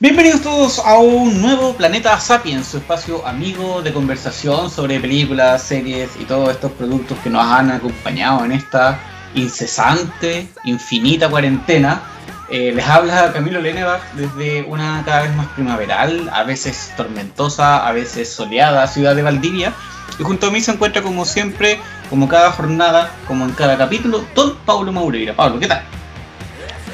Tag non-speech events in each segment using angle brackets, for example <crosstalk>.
Bienvenidos todos a un nuevo Planeta Sapiens, su espacio amigo de conversación sobre películas, series y todos estos productos que nos han acompañado en esta incesante, infinita cuarentena. Eh, les habla Camilo Lenebach desde una cada vez más primaveral, a veces tormentosa, a veces soleada ciudad de Valdivia. Y junto a mí se encuentra como siempre, como cada jornada, como en cada capítulo, Don Paulo Maureira. Pablo, ¿qué tal?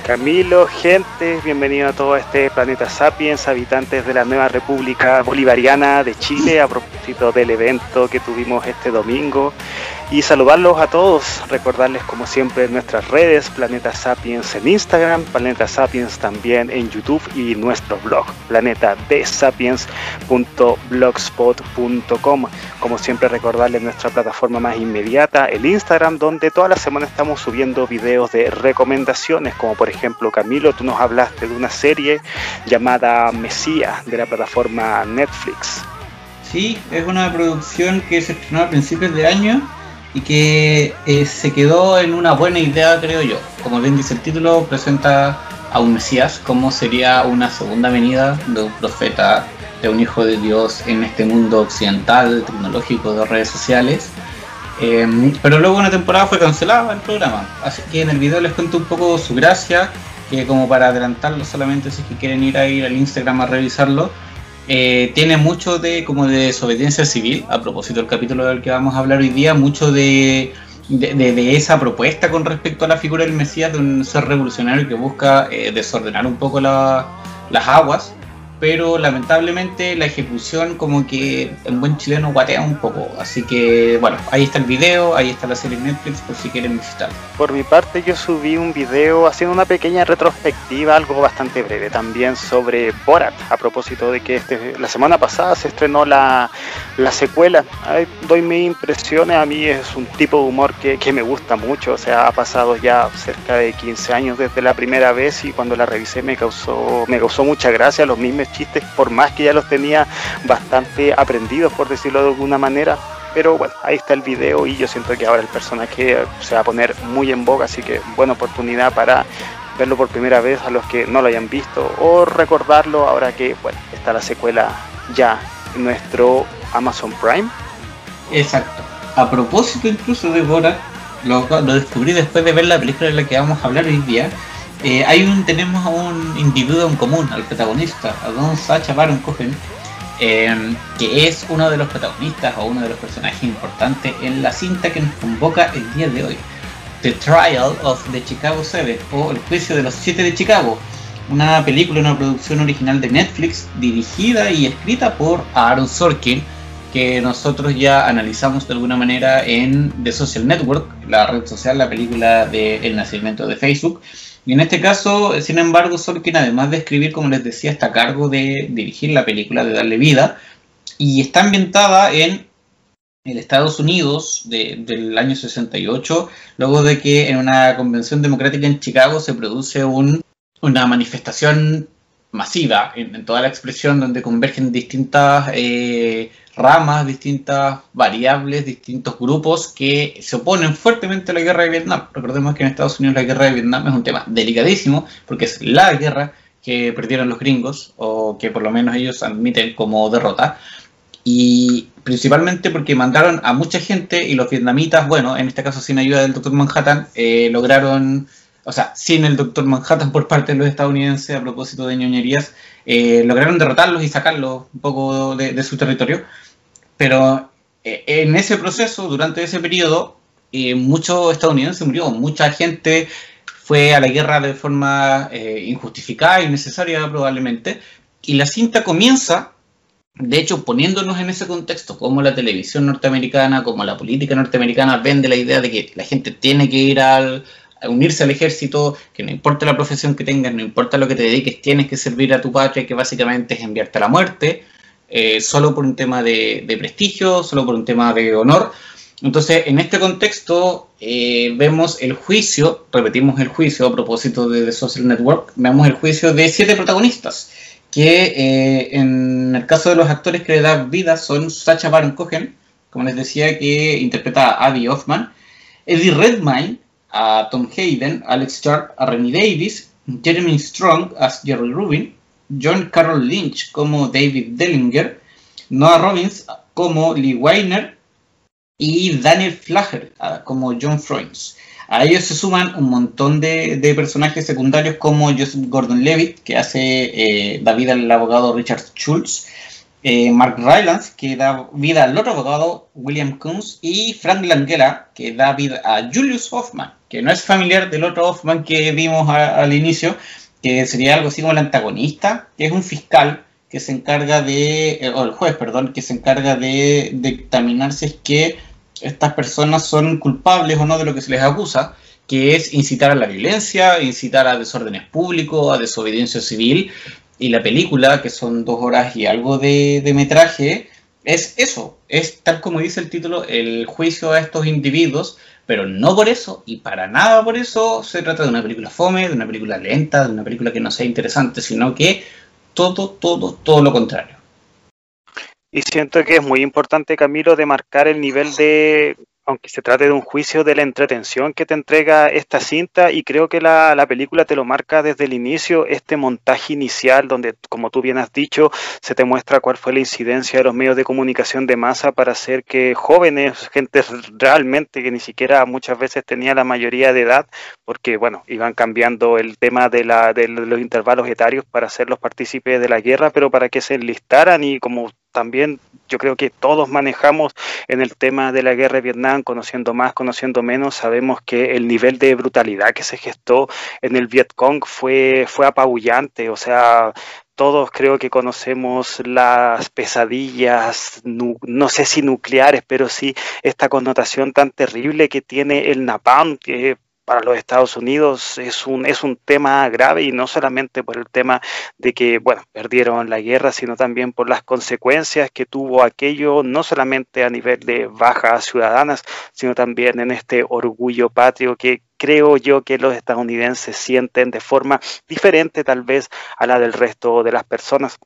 Camilo, gente, bienvenido a todo este planeta Sapiens, habitantes de la nueva República Bolivariana de Chile, a propósito del evento que tuvimos este domingo y saludarlos a todos, recordarles como siempre nuestras redes, Planeta Sapiens en Instagram, Planeta Sapiens también en YouTube y nuestro blog, planetadesapiens.blogspot.com. Como siempre recordarles nuestra plataforma más inmediata, el Instagram, donde toda la semana estamos subiendo videos de recomendaciones, como por ejemplo Camilo, tú nos hablaste de una serie llamada Mesías de la plataforma Netflix. Sí, es una producción que se estrenó a principios de año y que eh, se quedó en una buena idea, creo yo. Como bien dice el título, presenta a un Mesías, como sería una segunda venida de un profeta, de un hijo de Dios en este mundo occidental, tecnológico, de redes sociales. Em, pero luego una temporada fue cancelada el programa, así que en el video les cuento un poco su gracia, que como para adelantarlo solamente si es que quieren ir a ir al Instagram a revisarlo, eh, tiene mucho de como de desobediencia civil, a propósito del capítulo del que vamos a hablar hoy día, mucho de, de, esa propuesta con respecto a la figura del Mesías, de un ser revolucionario que busca eh, desordenar un poco las aguas pero lamentablemente la ejecución como que en buen chileno guatea un poco. Así que bueno, ahí está el video, ahí está la serie Netflix por si quieren visitar. Por mi parte yo subí un video haciendo una pequeña retrospectiva, algo bastante breve también sobre Borat, a propósito de que este, la semana pasada se estrenó la, la secuela. doy mis impresiones, a mí es un tipo de humor que, que me gusta mucho, o sea, ha pasado ya cerca de 15 años desde la primera vez y cuando la revisé me causó, me causó mucha gracia, los mismos chistes, por más que ya los tenía bastante aprendidos, por decirlo de alguna manera. Pero bueno, ahí está el video y yo siento que ahora el personaje se va a poner muy en boga, así que buena oportunidad para verlo por primera vez a los que no lo hayan visto o recordarlo ahora que bueno, está la secuela ya en nuestro Amazon Prime. Exacto. A propósito incluso de Bora, lo, lo descubrí después de ver la película de la que vamos a hablar hoy día eh, hay un, tenemos a un individuo en común, al protagonista, a Don Sacha Baron Cohen, eh, que es uno de los protagonistas o uno de los personajes importantes en la cinta que nos convoca el día de hoy. The Trial of the Chicago Seven o El Juicio de los Siete de Chicago, una película, una producción original de Netflix dirigida y escrita por Aaron Sorkin, que nosotros ya analizamos de alguna manera en The Social Network, la red social, la película del El nacimiento de Facebook y en este caso, sin embargo, Sorkin, además de escribir, como les decía, está a cargo de dirigir la película, de darle vida, y está ambientada en el Estados Unidos del año 68, luego de que en una convención democrática en Chicago se produce una manifestación masiva en, toda la expresión donde convergen distintas eh, ramas, distintas variables, distintos grupos que se oponen fuertemente a la guerra de Vietnam. Recordemos que en Estados Unidos la guerra de Vietnam es un tema delicadísimo porque es la guerra que perdieron los gringos o que por lo menos ellos admiten como derrota. Y principalmente porque mandaron a mucha gente y los vietnamitas, bueno, en este caso sin ayuda del Dr. Manhattan, eh, lograron, o sea, sin el Dr. Manhattan por parte de los estadounidenses a propósito de ñoñerías, eh, lograron derrotarlos y sacarlos un poco de su territorio. Pero eh, en ese proceso, durante ese periodo, eh, muchos estadounidenses murió, mucha gente fue a la guerra de forma eh, injustificada, innecesaria probablemente, y la cinta comienza, de hecho, poniéndonos en ese contexto, como la televisión norteamericana, como la política norteamericana vende la idea de que la gente tiene que ir al, unirse al ejército, que no importa la profesión que tengas, no importa lo que te dediques, tienes que servir a tu patria, que básicamente es enviarte a la muerte. Eh, solo por un tema de, prestigio, solo por un tema de honor. Entonces, en este contexto, eh, vemos el juicio, repetimos el juicio a propósito de The Social Network, vemos el juicio de siete protagonistas, que eh, en el caso de los actores que le dan vida son Sacha Baron Cohen, como les decía, que interpreta a Abby Hoffman, Eddie Redmayne a Tom Hayden, Alex Sharp a Rennie Davis, Jeremy Strong as Jerry Rubin, John Carroll Lynch como David Dellinger, Noah Robbins como Lee Weiner y Daniel Flaher como John Froines. A ellos se suman un montón de, personajes secundarios como Joseph Gordon-Levitt, que hace eh, da vida al abogado Richard Schultz, eh, Mark Rylance, que da vida al otro abogado William Coons, y Frank Langella, que da vida a Julius Hoffman, que no es familiar del otro Hoffman que vimos al inicio, que sería algo así como el antagonista, que es un fiscal que se encarga de, eh, o el juez, perdón, que se encarga de, de dictaminar si es que estas personas son culpables o no de lo que se les acusa, que es incitar a la violencia, incitar a desórdenes públicos, a desobediencia civil. Y la película, que son dos horas y algo de, metraje, es eso, es tal como dice el título, el juicio a estos individuos, pero no por eso y para nada por eso se trata de una película fome, de una película lenta, de una película que no sea interesante, sino que todo, todo, todo lo contrario. Y siento que es muy importante, Camilo, de marcar el nivel de, aunque se trate de un juicio, de la entretención que te entrega esta cinta y creo que la, la, película te lo marca desde el inicio, este montaje inicial donde, como tú bien has dicho, se te muestra cuál fue la incidencia de los medios de comunicación de masa para hacer que jóvenes, gente realmente que ni siquiera muchas veces tenía la mayoría de edad, porque bueno, iban cambiando el tema de, la, de los intervalos etarios para hacerlos partícipes de la guerra, pero para que se enlistaran y como también yo creo que todos manejamos en el tema de la guerra de Vietnam, conociendo más, conociendo menos, sabemos que el nivel de brutalidad que se gestó en el Vietcong fue, fue apabullante, o sea, todos creo que conocemos las pesadillas, no sé si nucleares, pero sí esta connotación tan terrible que tiene el napalm, para los Estados Unidos es un, es un tema grave y no solamente por el tema de que, bueno, perdieron la guerra, sino también por las consecuencias que tuvo aquello, no solamente a nivel de bajas ciudadanas, sino también en este orgullo patrio que creo yo que los estadounidenses sienten de forma diferente tal vez a la del resto de las personas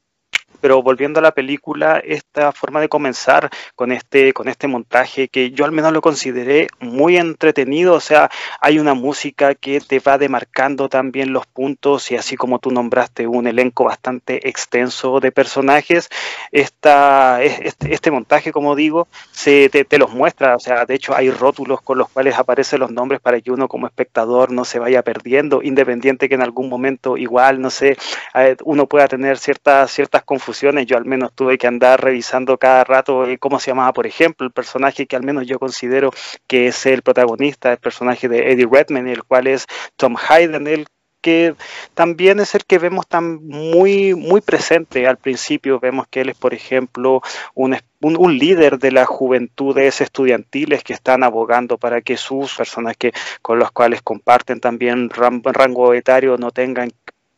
pero volviendo a la película, esta forma de comenzar con este, con este montaje que yo al menos lo consideré muy entretenido, o sea, hay una música que te va demarcando también los puntos y así como tú nombraste un elenco bastante extenso de personajes, esta, este, este montaje, como digo, se te, te, los muestra, o sea, de hecho hay rótulos con los cuales aparecen los nombres para que uno como espectador no se vaya perdiendo, independiente que en algún momento igual, no sé, eh, uno pueda tener ciertas, ciertas confusiones yo al menos tuve que andar revisando cada rato eh, cómo se llamaba, por ejemplo, el personaje que al menos yo considero que es el protagonista, el personaje de Eddie Redmayne, el cual es Tom Hayden, el que también es el que vemos tan muy, muy presente al principio. Vemos que él es, por ejemplo, un, un, líder de las juventudes estudiantiles que están abogando para que sus personas que, con los cuales comparten también rango etario no tengan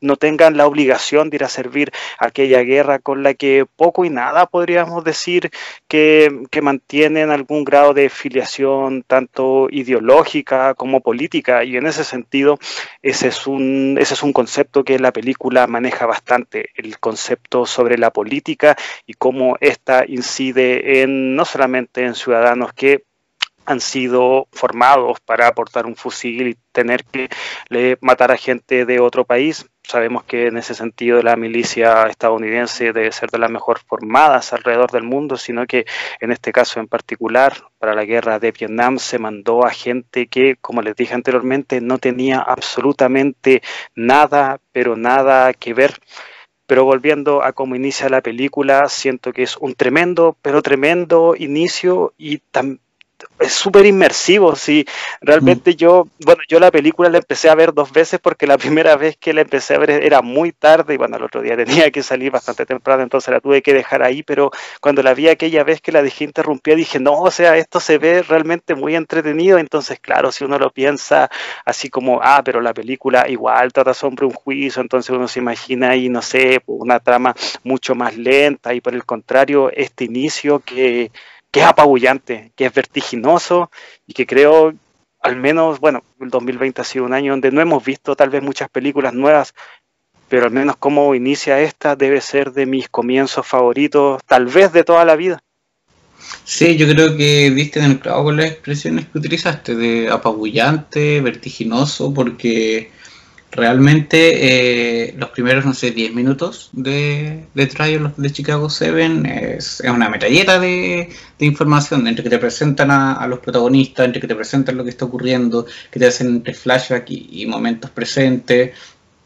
no tengan la obligación de ir a servir aquella guerra con la que poco y nada podríamos decir que, que mantienen algún grado de filiación tanto ideológica como política y en ese sentido ese es un, ese es un concepto que la película maneja bastante, el concepto sobre la política y cómo ésta incide en no solamente en ciudadanos que han sido formados para aportar un fusil y tener que matar a gente de otro país. Sabemos que en ese sentido la milicia estadounidense debe ser de las mejor formadas alrededor del mundo, sino que en este caso en particular, para la guerra de Vietnam, se mandó a gente que, como les dije anteriormente, no tenía absolutamente nada, pero nada que ver. Pero volviendo a cómo inicia la película, siento que es un tremendo, pero tremendo inicio y también es súper inmersivo, sí. Realmente yo, bueno, yo la película la empecé a ver dos veces porque la <laughs> primera vez que la empecé a ver era muy tarde y bueno, el otro día tenía que salir bastante temprano, entonces la tuve que dejar ahí, pero cuando la vi aquella vez que la dejé interrumpida dije, no, o sea, esto se ve realmente muy entretenido, entonces claro, si uno lo piensa así como, ah, pero la película igual trata sobre un juicio, entonces uno se imagina ahí, no sé, una trama mucho más lenta y por el contrario, este inicio que que es apabullante, que es vertiginoso y que creo, al menos, bueno, el 2020 ha sido un año donde no hemos visto tal vez muchas películas nuevas, pero al menos como inicia esta debe ser de mis comienzos favoritos, tal vez de toda la vida. Sí, yo creo que viste en el clavo con las expresiones que utilizaste, de apabullante, vertiginoso, porque realmente eh, los primeros, no sé, 10 minutos de, de de Chicago 7 es, una metalleta de, información, entre que te presentan a, los protagonistas, entre que te presentan lo que está ocurriendo, que te hacen entre flashback y momentos presentes,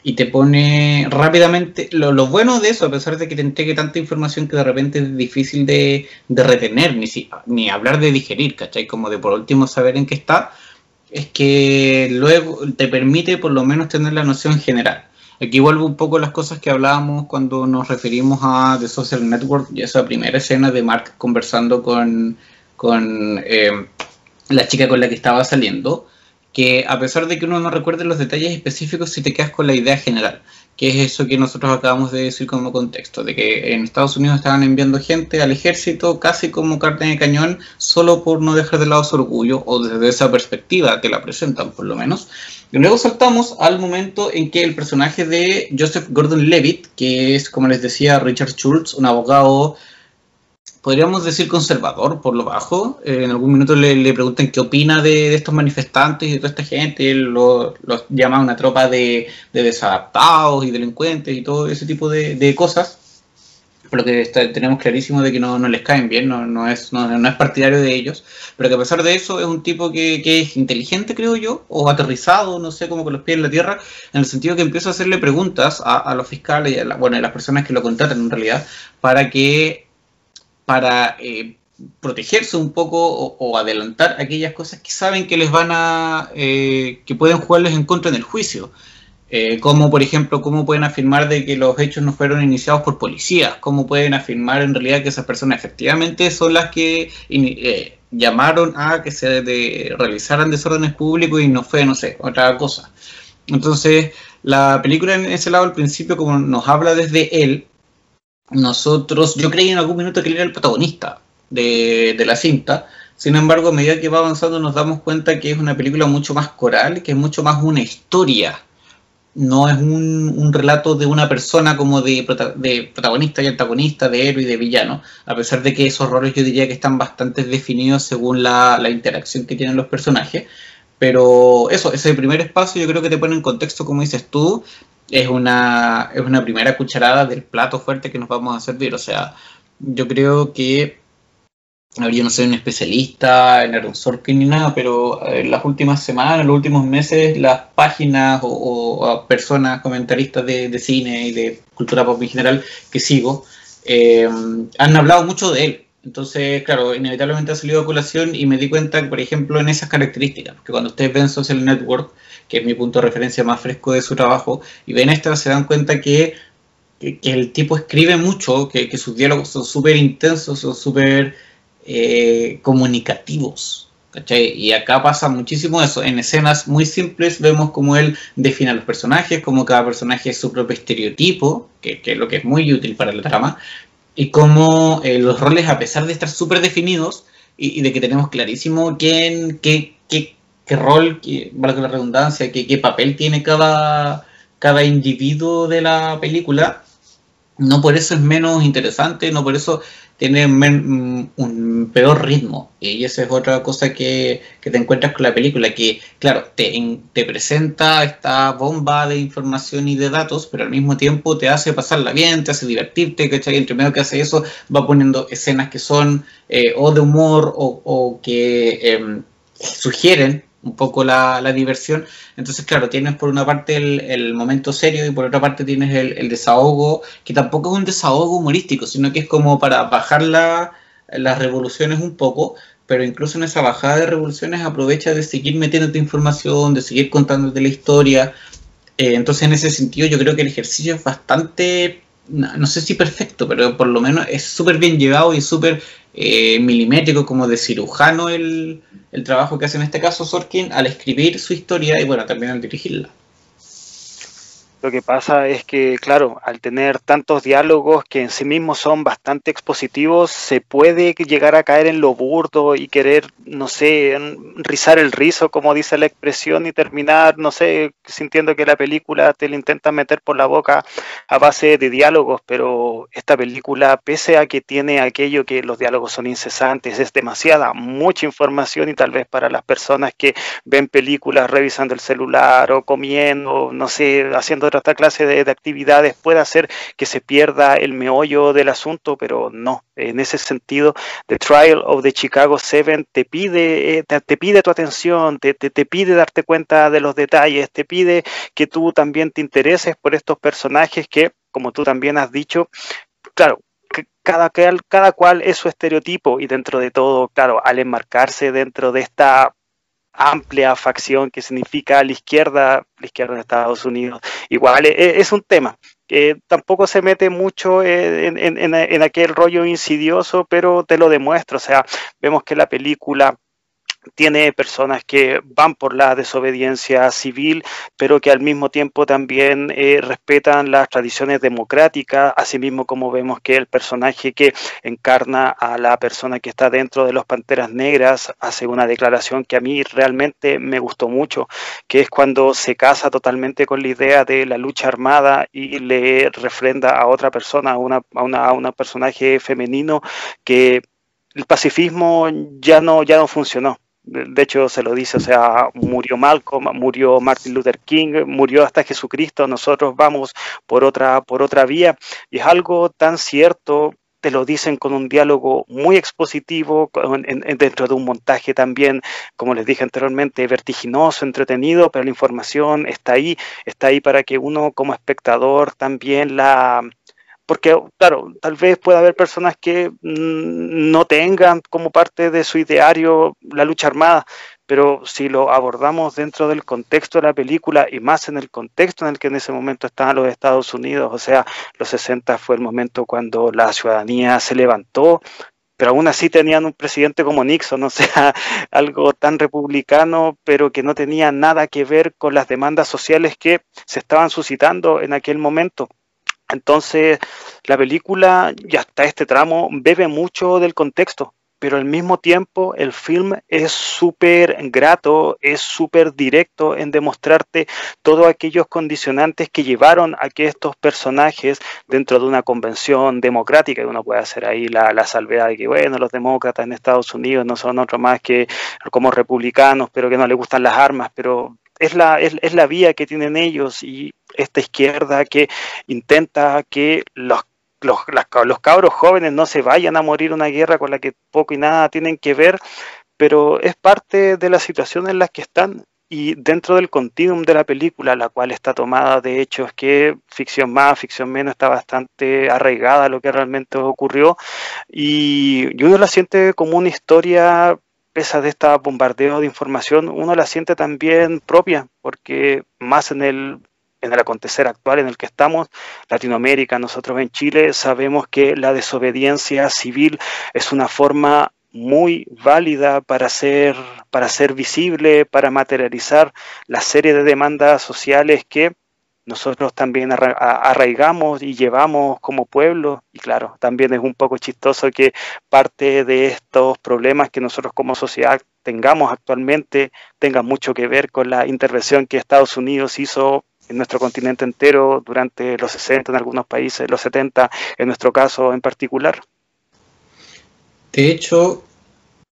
y te pone rápidamente. Lo, lo, bueno de eso, a pesar de que te entregue tanta información que de repente es difícil de, de retener, ni, si, ni hablar de digerir, ¿cachai? Como de por último saber en qué está, es que luego te permite por lo menos tener la noción general. Aquí vuelvo un poco a las cosas que hablábamos cuando nos referimos a The Social Network y esa primera escena de Mark conversando con, con eh, la chica con la que estaba saliendo que a pesar de que uno no recuerde los detalles específicos, si te quedas con la idea general, que es eso que nosotros acabamos de decir como contexto, de que en Estados Unidos estaban enviando gente al ejército casi como carne de cañón, solo por no dejar de lado su orgullo, o desde esa perspectiva que la presentan por lo menos. Y luego saltamos al momento en que el personaje de Joseph Gordon-Levitt, que es, como les decía, Richard Schultz, un abogado podríamos decir conservador por lo bajo. Eh, en algún minuto le, le, preguntan qué opina de, estos manifestantes y de toda esta gente. Él los lo llama una tropa de, desadaptados y delincuentes y todo ese tipo de, cosas. Por lo que tenemos clarísimo de que no, les caen bien, no, no, es, no, es partidario de ellos. Pero que a pesar de eso es un tipo que, es inteligente, creo yo, o aterrizado, no sé, como con los pies en la tierra, en el sentido que empieza a hacerle preguntas a, los fiscales y a, bueno, a las personas que lo contratan en realidad, para que para eh, protegerse un poco o, adelantar aquellas cosas que saben que les van a, eh, que pueden jugarles en contra en el juicio. Eh, como por ejemplo, cómo pueden afirmar de que los hechos no fueron iniciados por policías, cómo pueden afirmar en realidad que esas personas efectivamente son las que llamaron a que se realizaran desórdenes públicos y no fue, no sé, otra cosa. Entonces, la película en ese lado al principio, como nos habla desde él, nosotros, yo creí en algún minuto que él era el protagonista de, la cinta, sin embargo, a medida que va avanzando nos damos cuenta que es una película mucho más coral, que es mucho más una historia, no es un, relato de una persona como de, de, protagonista y antagonista, de héroe y de villano, a pesar de que esos roles yo diría que están bastante definidos según la, la interacción que tienen los personajes. Pero eso, ese primer espacio yo creo que te pone en contexto, como dices tú, es una, es una primera cucharada del plato fuerte que nos vamos a servir. O sea, yo creo que, yo no soy un especialista en Aaron Sorkin ni nada, pero en las últimas semanas, en los últimos meses, las páginas o, personas comentaristas de, cine y de cultura pop en general que sigo, eh, han hablado mucho de él. Entonces, claro, inevitablemente ha salido a colación y me di cuenta, por ejemplo, en esas características, que cuando ustedes ven Social Network, que es mi punto de referencia más fresco de su trabajo, y ven esto, se dan cuenta que, el tipo escribe mucho, que, sus diálogos son súper intensos, son súper eh, comunicativos. ¿cachai? Y acá pasa muchísimo eso. En escenas muy simples vemos cómo él define a los personajes, como cada personaje es su propio estereotipo, que, que es lo que es muy útil para la trama, y cómo eh, los roles, a pesar de estar súper definidos y, de que tenemos clarísimo quién, qué, qué, qué rol, qué, valga la redundancia, qué, qué papel tiene cada, cada individuo de la película, no por eso es menos interesante, no por eso tiene un peor ritmo. Y esa es otra cosa que, te encuentras con la película, que claro, te, te, presenta esta bomba de información y de datos, pero al mismo tiempo te hace pasarla bien, te hace divertirte, ¿cachai? Entre medio que hace eso, va poniendo escenas que son eh, o de humor o, que em, sugieren un poco la, diversión. Entonces, claro, tienes por una parte el, momento serio y por otra parte tienes el, desahogo, que tampoco es un desahogo humorístico, sino que es como para bajar las revoluciones un poco, pero incluso en esa bajada de revoluciones aprovecha de seguir metiéndote información, de seguir contándote la historia. Eh, entonces, en ese sentido, yo creo que el ejercicio es bastante, no, sé si perfecto, pero por lo menos es súper bien llevado y súper eh, milimétrico, como de cirujano el, el, trabajo que hace en este caso Sorkin al escribir su historia y bueno, también al dirigirla. Lo que pasa es que, claro, al tener tantos diálogos que en sí mismos son bastante expositivos, se puede llegar a caer en lo burdo y querer, no sé, rizar el rizo, como dice la expresión, y terminar, no sé, sintiendo que la película te la intenta meter por la boca a base de diálogos, pero esta película, pese a que tiene aquello que los diálogos son incesantes, es demasiada, mucha información y tal vez para las personas que ven películas revisando el celular o comiendo, no sé, haciendo otra clase de, actividades puede hacer que se pierda el meollo del asunto, pero no. En ese sentido, The Trial of the Chicago Seven te pide, eh, te, pide tu atención, te, te, pide darte cuenta de los detalles, te pide que tú también te intereses por estos personajes que, como tú también has dicho, claro, cada, cada cual es su estereotipo y dentro de todo, claro, al enmarcarse dentro de esta amplia facción que significa la izquierda, la izquierda de Estados Unidos. Igual e, e, es, un tema que tampoco se mete mucho en, en, aquel rollo insidioso, pero te lo demuestro. O sea, vemos que la película tiene personas que van por la desobediencia civil, pero que al mismo tiempo también eh, respetan las tradiciones democráticas, asimismo como vemos que el personaje que encarna a la persona que está dentro de los Panteras Negras hace una declaración que a mí realmente me gustó mucho, que es cuando se casa totalmente con la idea de la lucha armada y le refrenda a otra persona, a una, a una, a un personaje femenino, que el pacifismo ya no, ya no funcionó de hecho se lo dice, o sea, murió Malcolm, murió Martin Luther King, murió hasta Jesucristo, nosotros vamos por otra, por otra vía, y es algo tan cierto, te lo dicen con un diálogo muy expositivo, dentro de un montaje también, como les dije anteriormente, vertiginoso, entretenido, pero la información está ahí, está ahí para que uno como espectador también la, porque, claro, tal vez pueda haber personas que mm, no tengan como parte de su ideario la lucha armada, pero si lo abordamos dentro del contexto de la película y más en el contexto en el que en ese momento estaban los Estados Unidos, o sea, los 60 fue el momento cuando la ciudadanía se levantó, pero aún así tenían un presidente como Nixon, <laughs> o sea, algo tan republicano, pero que no tenía nada que ver con las demandas sociales que se estaban suscitando en aquel momento. Entonces, la película, y hasta este tramo, bebe mucho del contexto, pero al mismo tiempo el film es súper grato, es súper directo en demostrarte todos aquellos condicionantes que llevaron a que estos personajes dentro de una convención democrática, y uno puede hacer ahí la, la salvedad de que, bueno, los demócratas en Estados Unidos no son otro más que como republicanos, pero que no les gustan las armas, pero es la, es, es la vía que tienen ellos y esta izquierda que intenta que los los, los, cabros jóvenes no se vayan a morir una guerra con la que poco y nada tienen que ver, pero es parte de la situación en la que están y dentro del continuum de la película, la cual está tomada de hecho es que ficción más, ficción menos está bastante arraigada a lo que realmente ocurrió y, uno la siente como una historia pesa de este bombardeo de información, uno la siente también propia, porque más en el, en el acontecer actual en el que estamos, Latinoamérica, nosotros en Chile, sabemos que la desobediencia civil es una forma muy válida para ser, para ser visible, para materializar la serie de demandas sociales que nosotros también arraigamos y llevamos como pueblo. Y claro, también es un poco chistoso que parte de estos problemas que nosotros como sociedad tengamos actualmente tengan mucho que ver con la intervención que Estados Unidos hizo en nuestro continente entero durante los 60 en algunos países, los 70 en nuestro caso en particular. De hecho,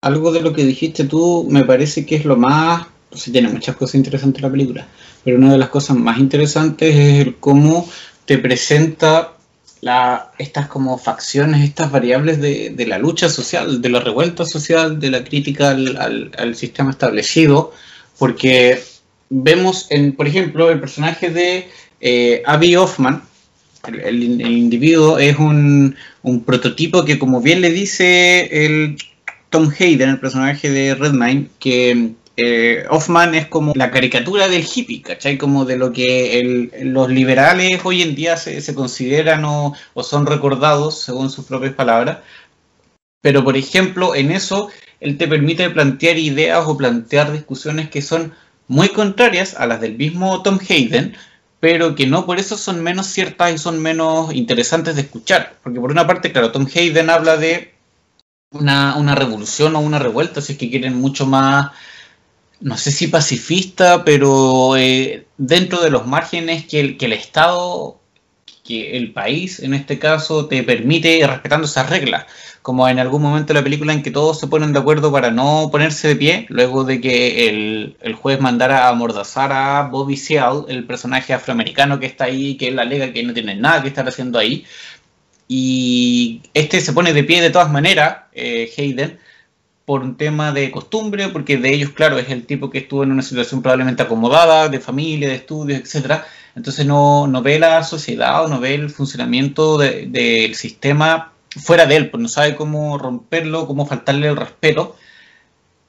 algo de lo que dijiste tú me parece que es lo más, pues tiene muchas cosas interesantes la película, pero una de las cosas más interesantes es cómo te presenta estas como facciones, estas variables de, la lucha social, de la revuelta social, de la crítica al, sistema establecido, porque vemos, en, por ejemplo, el personaje de eh, Abby Hoffman, el, individuo es un, prototipo que, como bien le dice el Tom Hayden, el personaje de Redmine, que eh, Hoffman es como la caricatura del hippie, ¿cachai? Como de lo que los liberales hoy en día se, consideran o, son recordados, según sus propias palabras. Pero, por ejemplo, en eso, él te permite plantear ideas o plantear discusiones que son muy contrarias a las del mismo Tom Hayden, pero que no por eso son menos ciertas y son menos interesantes de escuchar. Porque por una parte, claro, Tom Hayden habla de una, una revolución o una revuelta, si es que quieren mucho más, no sé si pacifista, pero eh, dentro de los márgenes que el, que el Estado, que el país en este caso, te permite respetando esas reglas como en algún momento de la película en que todos se ponen de acuerdo para no ponerse de pie, luego de que el, el juez mandara a amordazar a Bobby Seale, el personaje afroamericano que está ahí, que él alega que no tiene nada que estar haciendo ahí. Y este se pone de pie de todas maneras, eh, Hayden, por un tema de costumbre, porque de ellos, claro, es el tipo que estuvo en una situación probablemente acomodada, de familia, de estudios, etcétera. Entonces no, no ve la sociedad o no ve el funcionamiento del de, sistema fuera de él, pues no sabe cómo romperlo, cómo faltarle el respeto,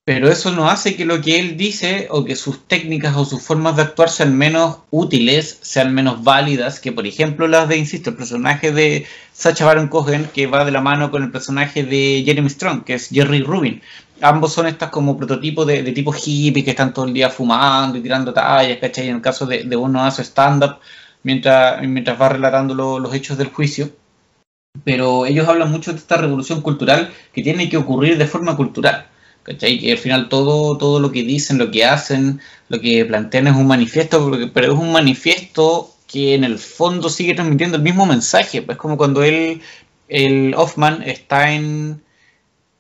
pero eso no hace que lo que él dice o que sus técnicas o sus formas de actuar sean menos útiles, sean menos válidas que, por ejemplo, las de, insisto, el personaje de Sacha Baron Cohen, que va de la mano con el personaje de Jeremy Strong, que es Jerry Rubin. Ambos son estas como prototipos de, tipo hippie que están todo el día fumando y tirando tallas, ¿cachai? En el caso de, de uno hace stand-up mientras, mientras va relatando lo, los hechos del juicio pero ellos hablan mucho de esta revolución cultural que tiene que ocurrir de forma cultural. ¿Cachai? Que al final todo, todo lo que dicen, lo que hacen, lo que plantean es un manifiesto, pero es un manifiesto que en el fondo sigue transmitiendo el mismo mensaje. Es como cuando él, el Hoffman, está en,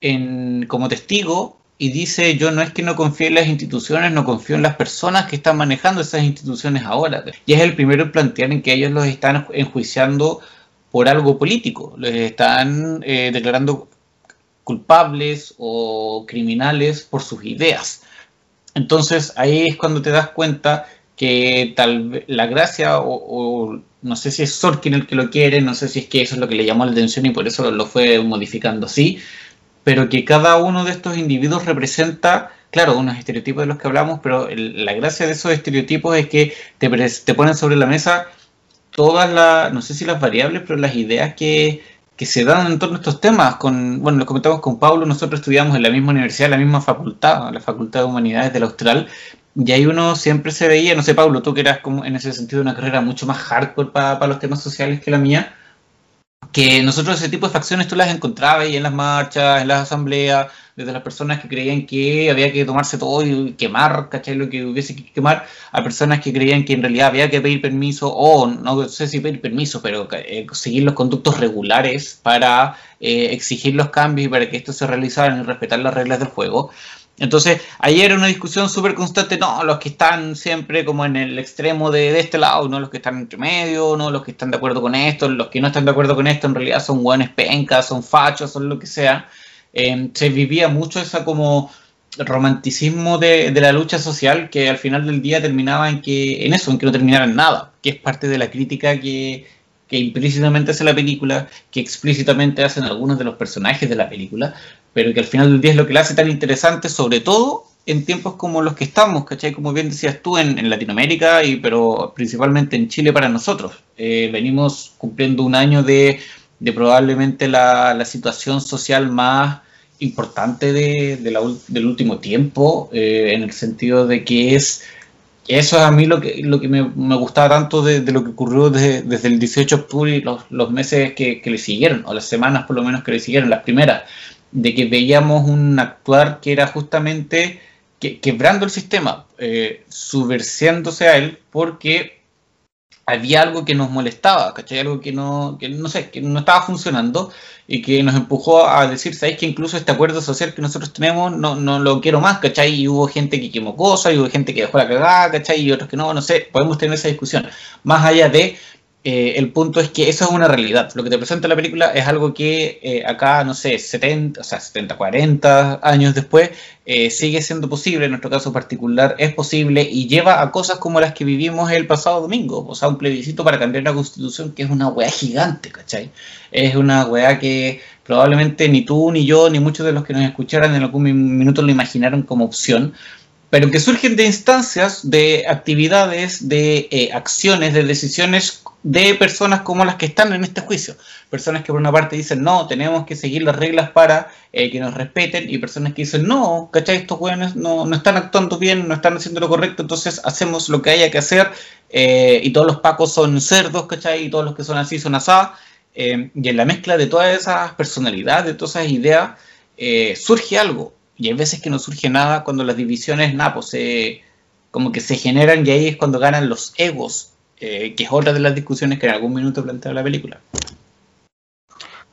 en, como testigo y dice, yo no es que no confíe en las instituciones, no confío en las personas que están manejando esas instituciones ahora. Y es el primero en plantear en que ellos los están enjuiciando por algo político, les están eh, declarando culpables o criminales por sus ideas. Entonces ahí es cuando te das cuenta que tal la gracia o, no sé si es Sorkin el que lo quiere, no sé si es que eso es lo que le llamó la atención y por eso lo fue modificando así, pero que cada uno de estos individuos representa, claro, unos estereotipos de los que hablamos, pero la gracia de esos estereotipos es que te, te ponen sobre la mesa todas las, no sé si las variables, pero las ideas que, que se dan en torno a estos temas. Con, bueno, lo comentamos con Pablo, nosotros estudiamos en la misma universidad, en la misma facultad, la Facultad de Humanidades del Austral, y ahí uno siempre se veía, no sé, Pablo, tú que eras como en ese sentido una carrera mucho más hardcore para, para los temas sociales que la mía, que nosotros ese tipo de facciones tú las encontrabas ahí en las marchas, en las asambleas, desde las personas que creían que había que tomarse todo y quemar, ¿cachai? Lo que hubiese que quemar, a personas que creían que en realidad había que pedir permiso, o no sé si pedir permiso, pero eh, seguir los conductos regulares para eh, exigir los cambios y para que esto se realizaran y respetar las reglas del juego. Entonces, ayer era una discusión súper constante, no, los que están siempre como en el extremo de, de, este lado, no los que están entre medio, no los que están de acuerdo con esto, los que no están de acuerdo con esto en realidad son guanes pencas, son fachos, son lo que sea. Eh, se vivía mucho esa como romanticismo de, de, la lucha social que al final del día terminaba en que en eso, en que no terminara en nada, que es parte de la crítica que, que implícitamente hace la película, que explícitamente hacen algunos de los personajes de la película, pero que al final del día es lo que la hace tan interesante, sobre todo en tiempos como los que estamos, ¿cachai? Como bien decías tú, en, en Latinoamérica, y, pero principalmente en Chile para nosotros. Eh, venimos cumpliendo un año de, de probablemente la, la, situación social más importante de, del último tiempo, eh, en el sentido de que es eso es a mí lo que, lo que me, me gustaba tanto de, de, lo que ocurrió desde, desde, el 18 de octubre y los, los meses que, que, le siguieron, o las semanas por lo menos que le siguieron, las primeras, de que veíamos un actuar que era justamente que, quebrando el sistema, eh, subversiándose a él, porque había algo que nos molestaba, ¿cachai? Algo que no, que no sé, que no estaba funcionando y que nos empujó a decir, ¿sabéis que incluso este acuerdo social que nosotros tenemos no, no lo quiero más, ¿cachai? Y hubo gente que quemó cosas, y hubo gente que dejó la cagada, ¿cachai? Y otros que no, no sé, podemos tener esa discusión. Más allá de eh, el punto es que eso es una realidad. Lo que te presenta la película es algo que eh, acá, no sé, 70, o sea, 70, 40 años después, eh, sigue siendo posible, en nuestro caso particular es posible y lleva a cosas como las que vivimos el pasado domingo, o sea, un plebiscito para cambiar la constitución que es una weá gigante, ¿cachai? Es una weá que probablemente ni tú, ni yo, ni muchos de los que nos escucharan en algún minuto lo imaginaron como opción pero que surgen de instancias, de actividades, de eh, acciones, de decisiones de personas como las que están en este juicio. Personas que por una parte dicen, no, tenemos que seguir las reglas para eh, que nos respeten, y personas que dicen, no, ¿cachai? Estos jóvenes no, no, están actuando bien, no están haciendo lo correcto, entonces hacemos lo que haya que hacer, eh, y todos los pacos son cerdos, ¿cachai? Y todos los que son así son asadas. y en la mezcla de todas esas personalidades, de todas esas ideas, surge algo y hay veces que no surge nada cuando las divisiones, nada, pues como que se generan y ahí es cuando ganan los egos, eh, que es otra de las discusiones que en algún minuto plantea la película.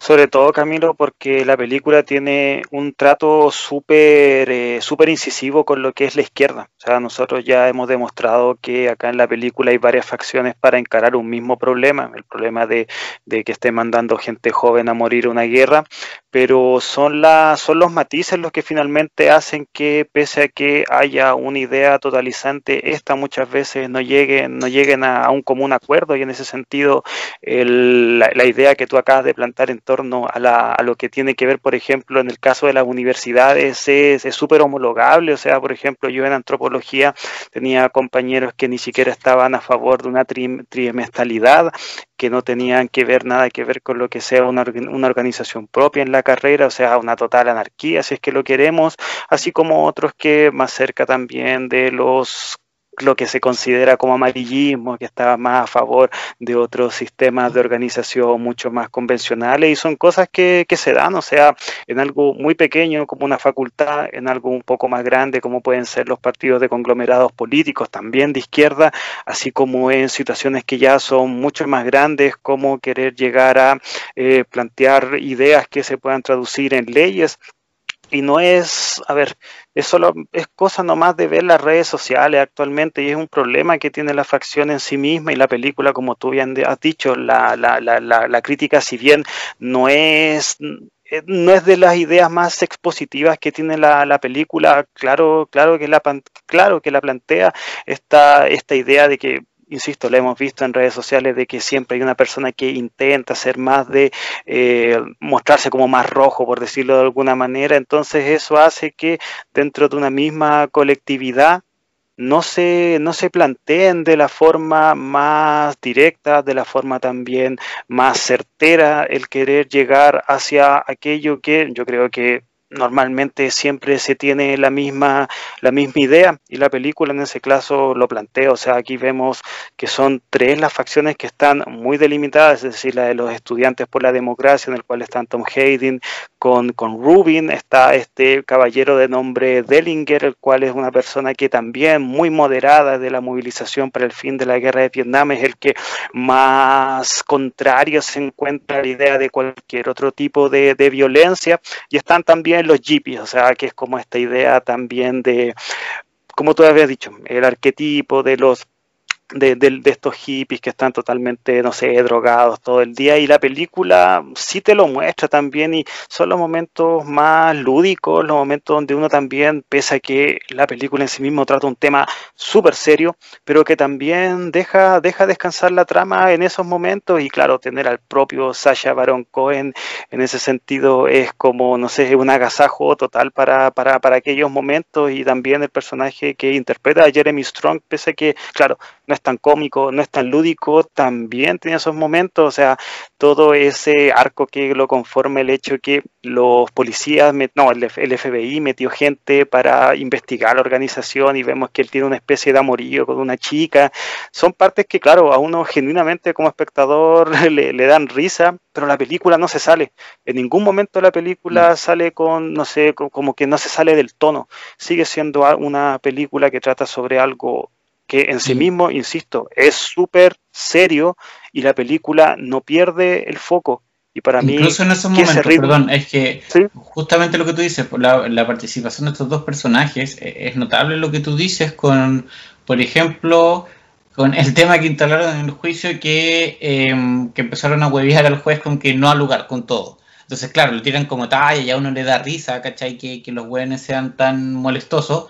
Sobre todo, Camilo, porque la película tiene un trato súper eh, súper incisivo con lo que es la izquierda. O sea, nosotros ya hemos demostrado que acá en la película hay varias facciones para encarar un mismo problema, el problema de, de que esté mandando gente joven a morir una guerra, pero son, la, son los matices los que finalmente hacen que, pese a que haya una idea totalizante, esta muchas veces no lleguen, no lleguen a, un común acuerdo. Y en ese sentido la, la, idea que tú acabas de plantar en torno a, la, a, lo que tiene que ver, por ejemplo, en el caso de las universidades es súper homologable, o sea, por ejemplo, yo en antropología tenía compañeros que ni siquiera estaban a favor de una trimestralidad, que no tenían que ver nada que ver con lo que sea una, una, organización propia en la carrera, o sea, una total anarquía, si es que lo queremos, así como otros que más cerca también de los lo que se considera como amarillismo, que estaba más a favor de otros sistemas de organización mucho más convencionales y son cosas que, que, se dan, o sea, en algo muy pequeño como una facultad, en algo un poco más grande como pueden ser los partidos de conglomerados políticos también de izquierda, así como en situaciones que ya son mucho más grandes como querer llegar a eh, plantear ideas que se puedan traducir en leyes y no es, a ver, es solo, es cosa nomás de ver las redes sociales actualmente y es un problema que tiene la facción en sí misma y la película, como tú bien has dicho, la, la, la, la crítica, si bien no es eh, no es de las ideas más expositivas que tiene la, la película, claro, claro que la claro que la plantea esta, esta idea de que insisto, lo hemos visto en redes sociales de que siempre hay una persona que intenta ser más de eh, mostrarse como más rojo, por decirlo de alguna manera. Entonces eso hace que dentro de una misma colectividad no se, no se planteen de la forma más directa, de la forma también más certera el querer llegar hacia aquello que yo creo que normalmente siempre se tiene la misma, la misma idea y la película en ese caso lo plantea. O sea, aquí vemos que son tres las facciones que están muy delimitadas, es decir, la de los estudiantes por la democracia, en el cual están Tom Hayden con, con Rubin, está este caballero de nombre Dellinger, el cual es una persona que también muy moderada de la movilización para el fin de la guerra de Vietnam, es el que más contrario se encuentra a la idea de cualquier otro tipo de, de violencia y están también los jippies, o sea, que es como esta idea también de, como tú habías dicho, el arquetipo de los de, de, estos hippies que están totalmente, no sé, drogados todo el día. Y la película sí te lo muestra también y son los momentos más lúdicos, los momentos donde uno también, pese a que la película en sí mismo trata un tema súper serio, pero que también deja, deja descansar la trama en esos momentos y claro, tener al propio Sasha Baron Cohen en ese sentido es como, no sé, un agasajo total para, para, para aquellos momentos y también el personaje que interpreta a Jeremy Strong, pese a que, claro, no es tan cómico, no es tan lúdico, también tiene esos momentos, o sea, todo ese arco que lo conforma el hecho que los policías, no, el, FBI metió gente para investigar la organización y vemos que él tiene una especie de amorío con una chica, son partes que, claro, a uno genuinamente como espectador <laughs> le, le dan risa, pero la película no se sale. En ningún momento la película mm. sale con, no sé, como que no se sale del tono. Sigue siendo una película que trata sobre algo que en sí mismo, insisto, es súper serio y la película no pierde el foco. Y para mí, incluso en esos momentos, perdón, es que justamente lo que tú dices, la, la participación de estos dos personajes, e, es notable lo que tú dices con, por ejemplo, con el <laughs> tema que instalaron en el juicio que, em, que empezaron a hueviar al juez con que no al lugar, con todo. Entonces, claro, lo tiran como talla y a uno le da risa, ¿cachai? Que, que los hueones sean tan molestosos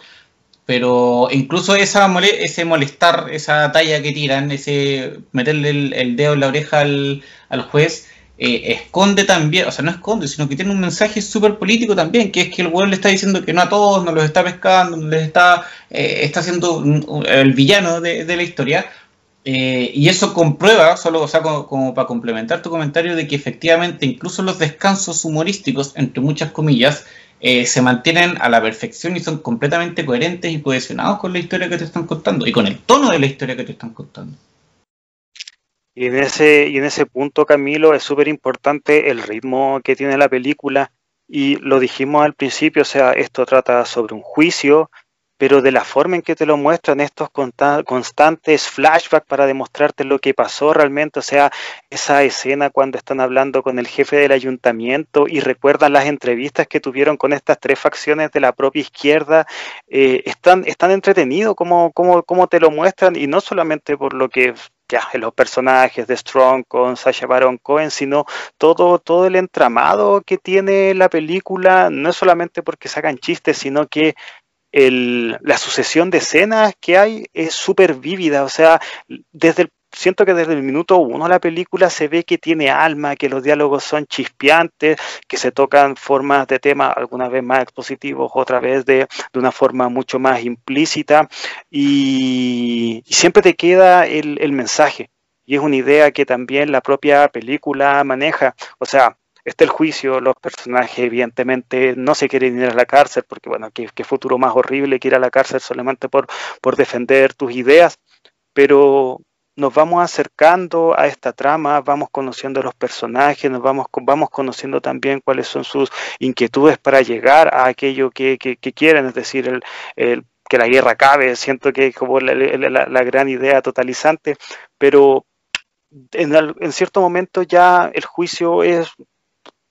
pero incluso esa ese molestar, esa talla que tiran, ese meterle el, dedo en la oreja al, juez, eh, esconde también, o sea, no esconde, sino que tiene un mensaje súper político también, que es que el weón le está diciendo que no a todos, no los está pescando, no les está, eh, está siendo el villano de, la historia. Eh, y eso comprueba, solo o sea, como, para complementar tu comentario, de que efectivamente incluso los descansos humorísticos, entre muchas comillas, se mantienen a la perfección y son completamente coherentes y cohesionados con la historia que te están contando y con el tono de la historia que te están contando. Y en ese, y en ese punto, Camilo, es súper importante el ritmo que tiene la película. Y lo dijimos al principio, o sea, esto trata sobre un juicio, pero de la forma en que te lo muestran estos constantes flashbacks para demostrarte lo que pasó realmente, o sea, esa escena cuando están hablando con el jefe del ayuntamiento y recuerdan las entrevistas que tuvieron con estas tres facciones de la propia izquierda, eh, están, están entretenidos como, como, como te lo muestran y no solamente por lo que ya, los personajes de Strong con Sasha Baron Cohen, sino todo, todo el entramado que tiene la película, no es solamente porque sacan chistes, sino que la sucesión de escenas que hay es súper vívida, o sea, desde el siento que desde el minuto uno la película se ve que tiene alma, que los diálogos son chispeantes, que se tocan formas de tema alguna vez más expositivos, otra vez de, de una forma mucho más implícita y, siempre te queda el, el mensaje. Y es una idea que también la propia película maneja. O sea, está el juicio, los personajes evidentemente no se quieren ir a la cárcel, porque bueno, qué, futuro más horrible que ir a la cárcel solamente por, por defender tus ideas, pero nos vamos acercando a esta trama, vamos conociendo a los personajes, nos vamos, vamos conociendo también cuáles son sus inquietudes para llegar a aquello que, quieren, es decir, el, que la guerra acabe, siento que es como la, gran idea totalizante, pero en, en, cierto momento ya el juicio es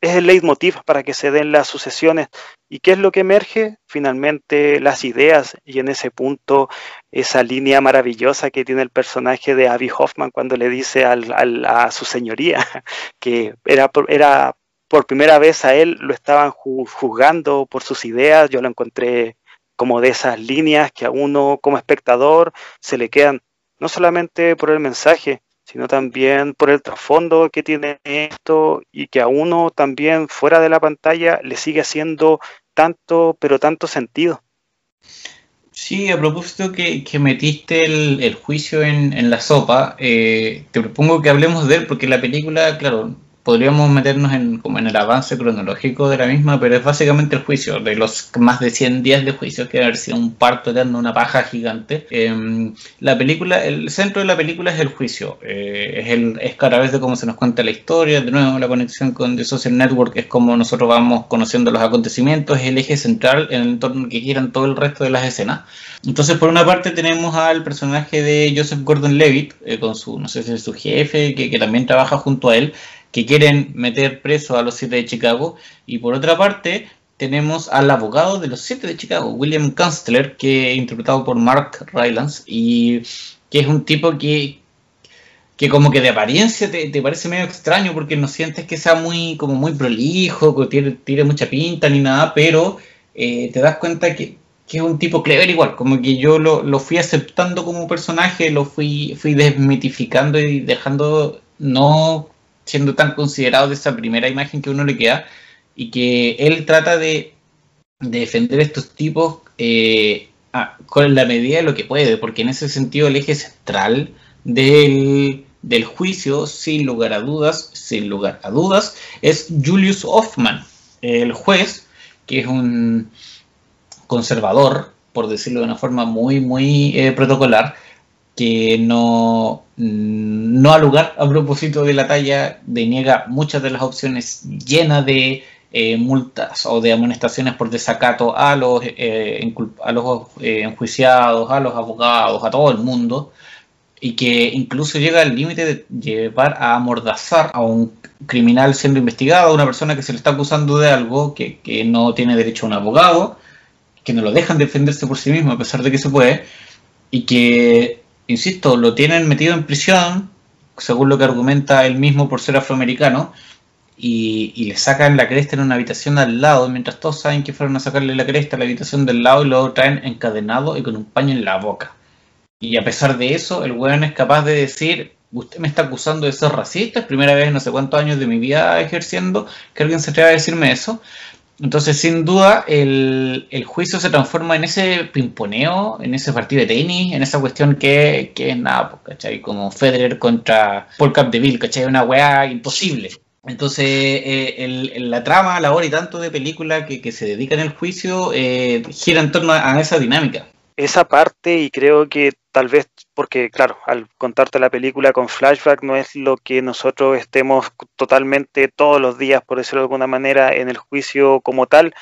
es el leitmotiv para que se den las sucesiones. ¿Y qué es lo que emerge? Finalmente las ideas y en ese punto esa línea maravillosa que tiene el personaje de Abby Hoffman cuando le dice a su señoría <laughs> que era, era por primera vez a él lo estaban juzgando por sus ideas, yo lo encontré como de esas líneas que a uno como espectador se le quedan no solamente por el mensaje, sino también por el trasfondo que tiene esto y que a uno también fuera de la pantalla le sigue haciendo tanto, pero tanto sentido. Sí, a propósito que, metiste el, juicio en, la sopa, eh, te propongo que hablemos de él porque la película, claro, podríamos meternos en, como en el avance cronológico de la misma, pero es básicamente el juicio, de los más de 100 días de juicio, que haber sido un parto eterno, una paja gigante. Em, la película, el centro de la película es el juicio, eh, es, el, es cada vez de cómo se nos cuenta la historia, de nuevo la conexión con The Social Network es como nosotros vamos conociendo los acontecimientos, es el eje central en el entorno que giran todo el resto de las escenas. Entonces, por una parte tenemos al personaje de Joseph Gordon-Levitt, eh, con su, no sé si es su jefe, que, que también trabaja junto a él, que quieren meter preso a los siete de Chicago. Y por otra parte, tenemos al abogado de los siete de Chicago, William Kunstler, que interpretado por Mark Rylance, y que es un tipo que, que como que de apariencia te, parece medio extraño porque no sientes que sea muy, como muy prolijo, que tiene, tiene mucha pinta ni nada, pero eh, te das cuenta que, que, es un tipo clever igual, como que yo lo, lo fui aceptando como personaje, lo fui, fui desmitificando y dejando no siendo tan considerado de esa primera imagen que uno le queda y que él trata de, defender estos tipos eh, con la medida de lo que puede, porque en ese sentido el eje central del, del juicio, sin lugar a dudas, sin lugar a dudas, es Julius Hoffman, el juez, que es un conservador, por decirlo de una forma muy, muy eh, protocolar, que no, no ha lugar a propósito de la talla, deniega muchas de las opciones llenas de eh, multas o de amonestaciones por desacato a los, eh, a los eh, enjuiciados, a los abogados, a todo el mundo, y que incluso llega al límite de llevar a amordazar a un criminal siendo investigado, a una persona que se le está acusando de algo que, que no tiene derecho a un abogado, que no lo dejan defenderse por sí mismo a pesar de que se puede, y que insisto, lo tienen metido en prisión, según lo que argumenta él mismo por ser afroamericano, y, le sacan la cresta en una habitación al lado, mientras todos saben que fueron a sacarle la cresta a la habitación del lado y lo traen encadenado y con un paño en la boca. Y a pesar de eso, el weón es capaz de decir, usted me está acusando de ser racista, es primera vez en no sé cuántos años de mi vida ejerciendo que alguien se atreva a decirme eso. Entonces, sin duda, el, juicio se transforma en ese pimponeo, en ese partido de tenis, en esa cuestión que, que es nada, pues, ¿cachai? Como Federer contra Paul Capdeville, ¿cachai? Una weá imposible. Entonces, eh, la trama, la hora y tanto de película que, que se dedica en el juicio eh, gira en torno a esa dinámica esa parte y creo que tal vez porque claro, al contarte la película con flashback no es lo que nosotros estemos totalmente todos los días, por decirlo de alguna manera, en el juicio como tal,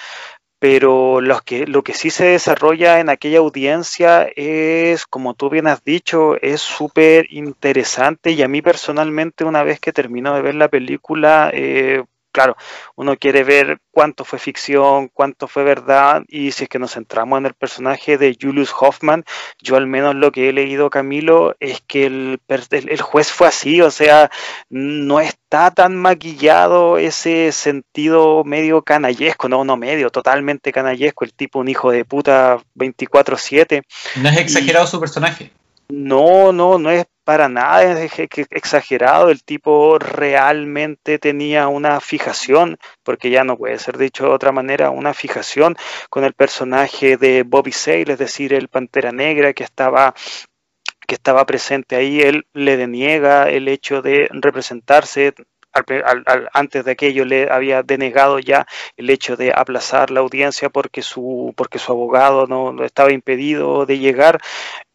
pero lo que, lo que sí se desarrolla en aquella audiencia es, como tú bien has dicho, es súper interesante y a mí personalmente una vez que termino de ver la película, eh, claro, uno quiere ver cuánto fue ficción, cuánto fue verdad, y si es que nos centramos en el personaje de Julius Hoffman, yo al menos lo que he leído, Camilo, es que el, el, juez fue así, o sea, no está tan maquillado ese sentido medio canallesco, no, no medio, totalmente canallesco, el tipo un hijo de puta 24/7. No es exagerado su personaje. No, no, no es para nada exagerado. El tipo realmente tenía una fijación, porque ya no puede ser dicho de otra manera, una fijación con el personaje de Bobby Sale, es decir, el Pantera Negra que estaba que estaba presente ahí, él le deniega el hecho de representarse antes de aquello le había denegado ya el hecho de aplazar la audiencia porque su, porque su abogado no, estaba impedido de llegar.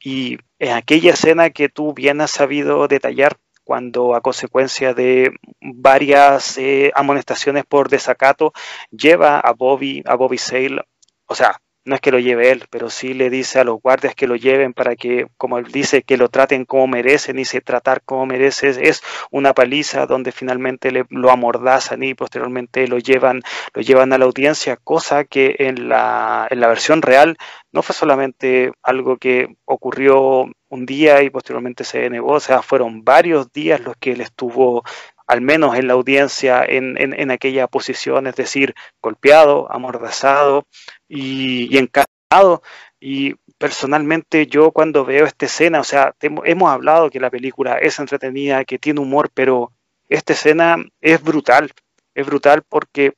Y en aquella escena que tú bien has sabido detallar, cuando a consecuencia de varias eh, amonestaciones por desacato lleva a Bobby, a Bobby Sale, o sea, no es que lo lleve él, pero sí le dice a los guardias que lo lleven para que, como él dice, que lo traten como merecen. Y se tratar como mereces es una paliza donde finalmente le, lo amordazan y posteriormente lo llevan, lo llevan a la audiencia, cosa que en la, en la versión real no fue solamente algo que ocurrió un día y posteriormente se denegó, o sea, fueron varios días los que él estuvo al menos en la audiencia, en, en, aquella posición, es decir, golpeado, amordazado y, y encarnado. Y personalmente yo cuando veo esta escena, o sea, hemos hablado que la película es entretenida, que tiene humor, pero esta escena es brutal, es brutal porque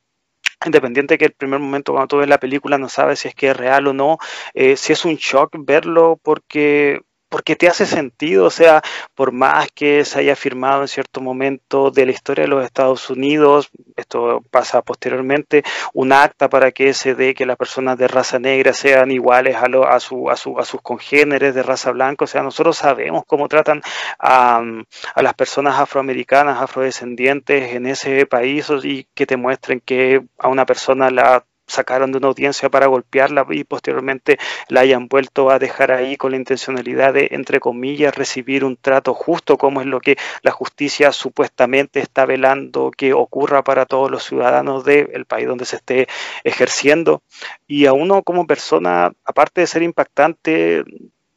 independiente que el primer momento cuando tú ves la película no sabes si es que es real o no, eh, si es un shock verlo porque porque te hace sentido, o sea, por más que se haya firmado en cierto momento de la historia de los Estados Unidos, esto pasa posteriormente, un acta para que se dé que las personas de raza negra sean iguales a, a, su, a, su, a sus congéneres de raza blanca, o sea, nosotros sabemos cómo tratan a, a las personas afroamericanas, afrodescendientes en ese país y que te muestren que a una persona la sacaron de una audiencia para golpearla y posteriormente la hayan vuelto a dejar ahí con la intencionalidad de, entre comillas, recibir un trato justo, como es lo que la justicia supuestamente está velando que ocurra para todos los ciudadanos del país donde se esté ejerciendo. Y a uno como persona, aparte de ser impactante,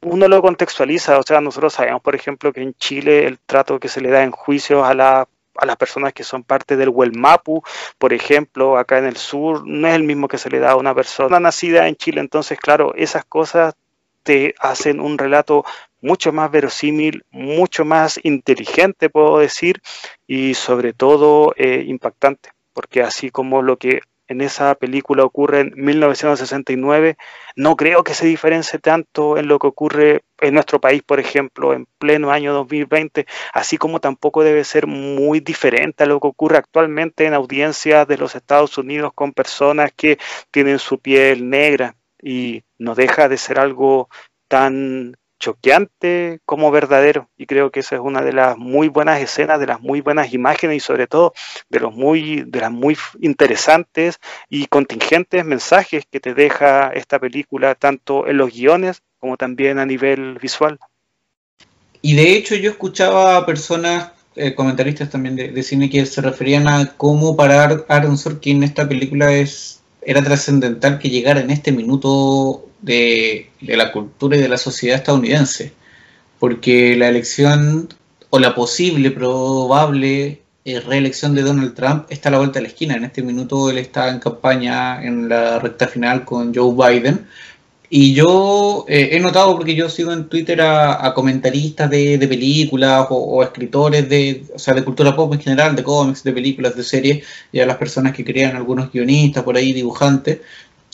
uno lo contextualiza, o sea, nosotros sabemos, por ejemplo, que en Chile el trato que se le da en juicios a la a las personas que son parte del Huelmapu, por ejemplo, acá en el sur, no es el mismo que se le da a una persona nacida en Chile. Entonces, claro, esas cosas te hacen un relato mucho más verosímil, mucho más inteligente, puedo decir, y sobre todo eh, impactante, porque así como lo que en esa película ocurre en 1969, no creo que se diferencie tanto en lo que ocurre en nuestro país, por ejemplo, en pleno año 2020, así como tampoco debe ser muy diferente a lo que ocurre actualmente en audiencias de los Estados Unidos con personas que tienen su piel negra y no deja de ser algo tan choqueante como verdadero y creo que esa es una de las muy buenas escenas, de las muy buenas imágenes y sobre todo de los muy de las muy interesantes y contingentes mensajes que te deja esta película tanto en los guiones como también a nivel visual. Y de hecho yo escuchaba a personas eh, comentaristas también de, cine que se referían a cómo para Aaron Sorkin esta película es era trascendental que llegara en este minuto de, la cultura y de la sociedad estadounidense, porque la elección o la posible, probable eh, reelección de Donald Trump está a la vuelta de la esquina. En este minuto él está en campaña en la recta final con Joe Biden Y yo eh, he notado, porque yo sigo en Twitter a, comentaristas de, películas o, escritores de, o sea, de cultura pop en general, de cómics, de películas, de series, y a las personas que crean algunos guionistas por ahí, dibujantes.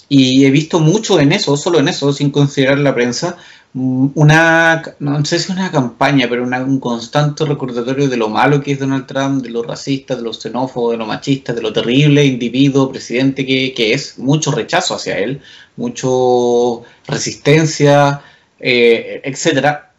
Y he visto mucho en eso, solo en eso, sin considerar la prensa, mm, una, no sé si una campaña, pero un constante recordatorio de lo malo que es Donald Trump, de lo racista, de lo xenófobo, de lo machista, de lo terrible individuo, presidente que, que es, mucho rechazo hacia él, mucho resistencia, eh, etcétera.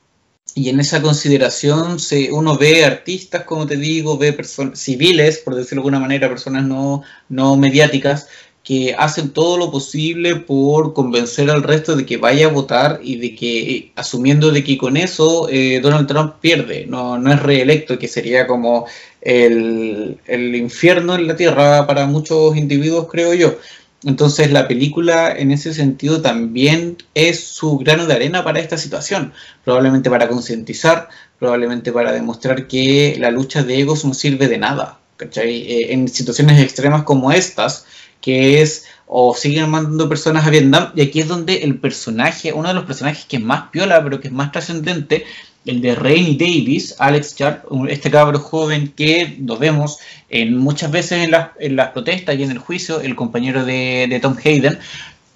Y en esa consideración se, uno ve artistas, como te digo, ve personas civiles, por decirlo de alguna manera, personas no, no mediáticas, que hacen todo lo posible por convencer al resto de que vaya a votar y de que, asumiendo de que con eso eh, Donald Trump pierde, no, no es reelecto, que sería como el, el infierno en la tierra para muchos individuos, creo yo. Entonces la película en ese sentido también es su grano de arena para esta situación, probablemente para concientizar, probablemente para demostrar que la lucha de egos no sirve de nada. Eh, en situaciones extremas como estas, que es o siguen mandando personas a Vietnam, y aquí es donde el personaje, uno de los personajes que es más piola, pero que es más trascendente, el de Rainy Davis, Alex Sharp, este cabro joven que lo vemos en, muchas veces en, en las protestas y en el juicio, el compañero de, Tom Hayden,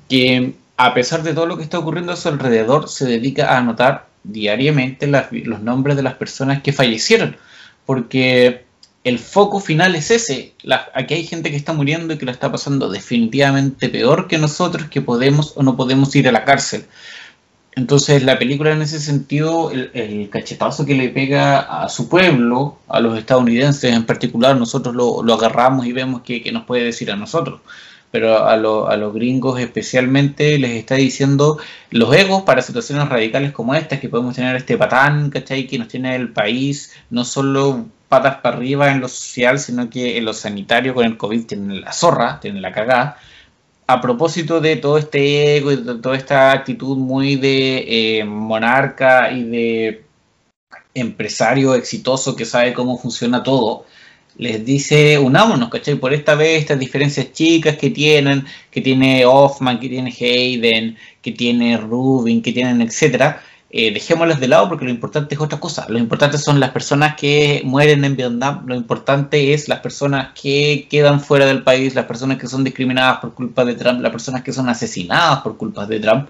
que a pesar de todo lo que está ocurriendo a su alrededor, se dedica a anotar diariamente los nombres de las personas que fallecieron, porque el foco final es ese. aquí hay gente que está muriendo y que lo está pasando definitivamente peor que nosotros, que podemos o no podemos ir a la cárcel. Entonces la película en ese sentido, el, cachetazo que le pega a su pueblo, a los estadounidenses en particular, nosotros lo, agarramos y vemos que, nos puede decir a nosotros. Pero a, a, los gringos especialmente les está diciendo los egos para situaciones radicales como estas, que podemos tener este patán, ¿cachai? Que nos tiene el país, no solo patas para arriba en lo social, sino que en lo sanitario con el COVID tienen la zorra, tienen la cagada. A propósito de todo este ego y de toda esta actitud muy de eh, monarca y de empresario exitoso que sabe cómo funciona todo, les dice unámonos, ¿cachai? Por esta vez estas diferencias chicas que tienen, que tiene Hoffman, que tiene Hayden, que tiene Rubin, que tienen, etcétera, eh, de lado porque lo importante es otra cosa. Lo importante son las personas que mueren en Vietnam, lo importante es las personas que quedan fuera del país, las personas que son discriminadas por culpa de Trump, las personas que son asesinadas por culpa de Trump.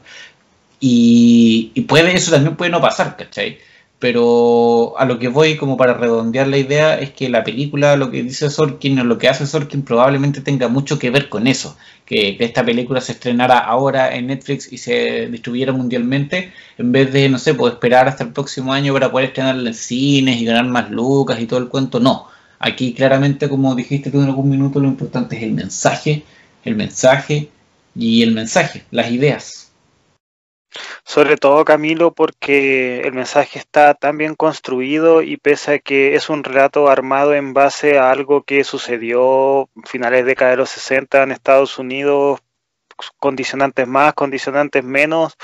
Y, y puede, eso también puede no pasar, ¿cachai? Pero a lo que voy como para redondear la idea es que la película, lo que dice Sorkin o lo que hace Sorkin probablemente tenga mucho que ver con eso, que, esta película se estrenara ahora en Netflix y se distribuyera mundialmente, en vez de, no sé, pues esperar hasta el próximo año para poder estrenarla en cines y ganar más lucas y todo el cuento, no. Aquí claramente, como dijiste tú en algún minuto, lo importante es el mensaje, el mensaje y el mensaje, las ideas. Sobre todo, Camilo, porque el mensaje está tan bien construido y pese a que es un relato armado en base a algo que sucedió finales de década de los 60 en Estados Unidos, condicionantes más, condicionantes menos,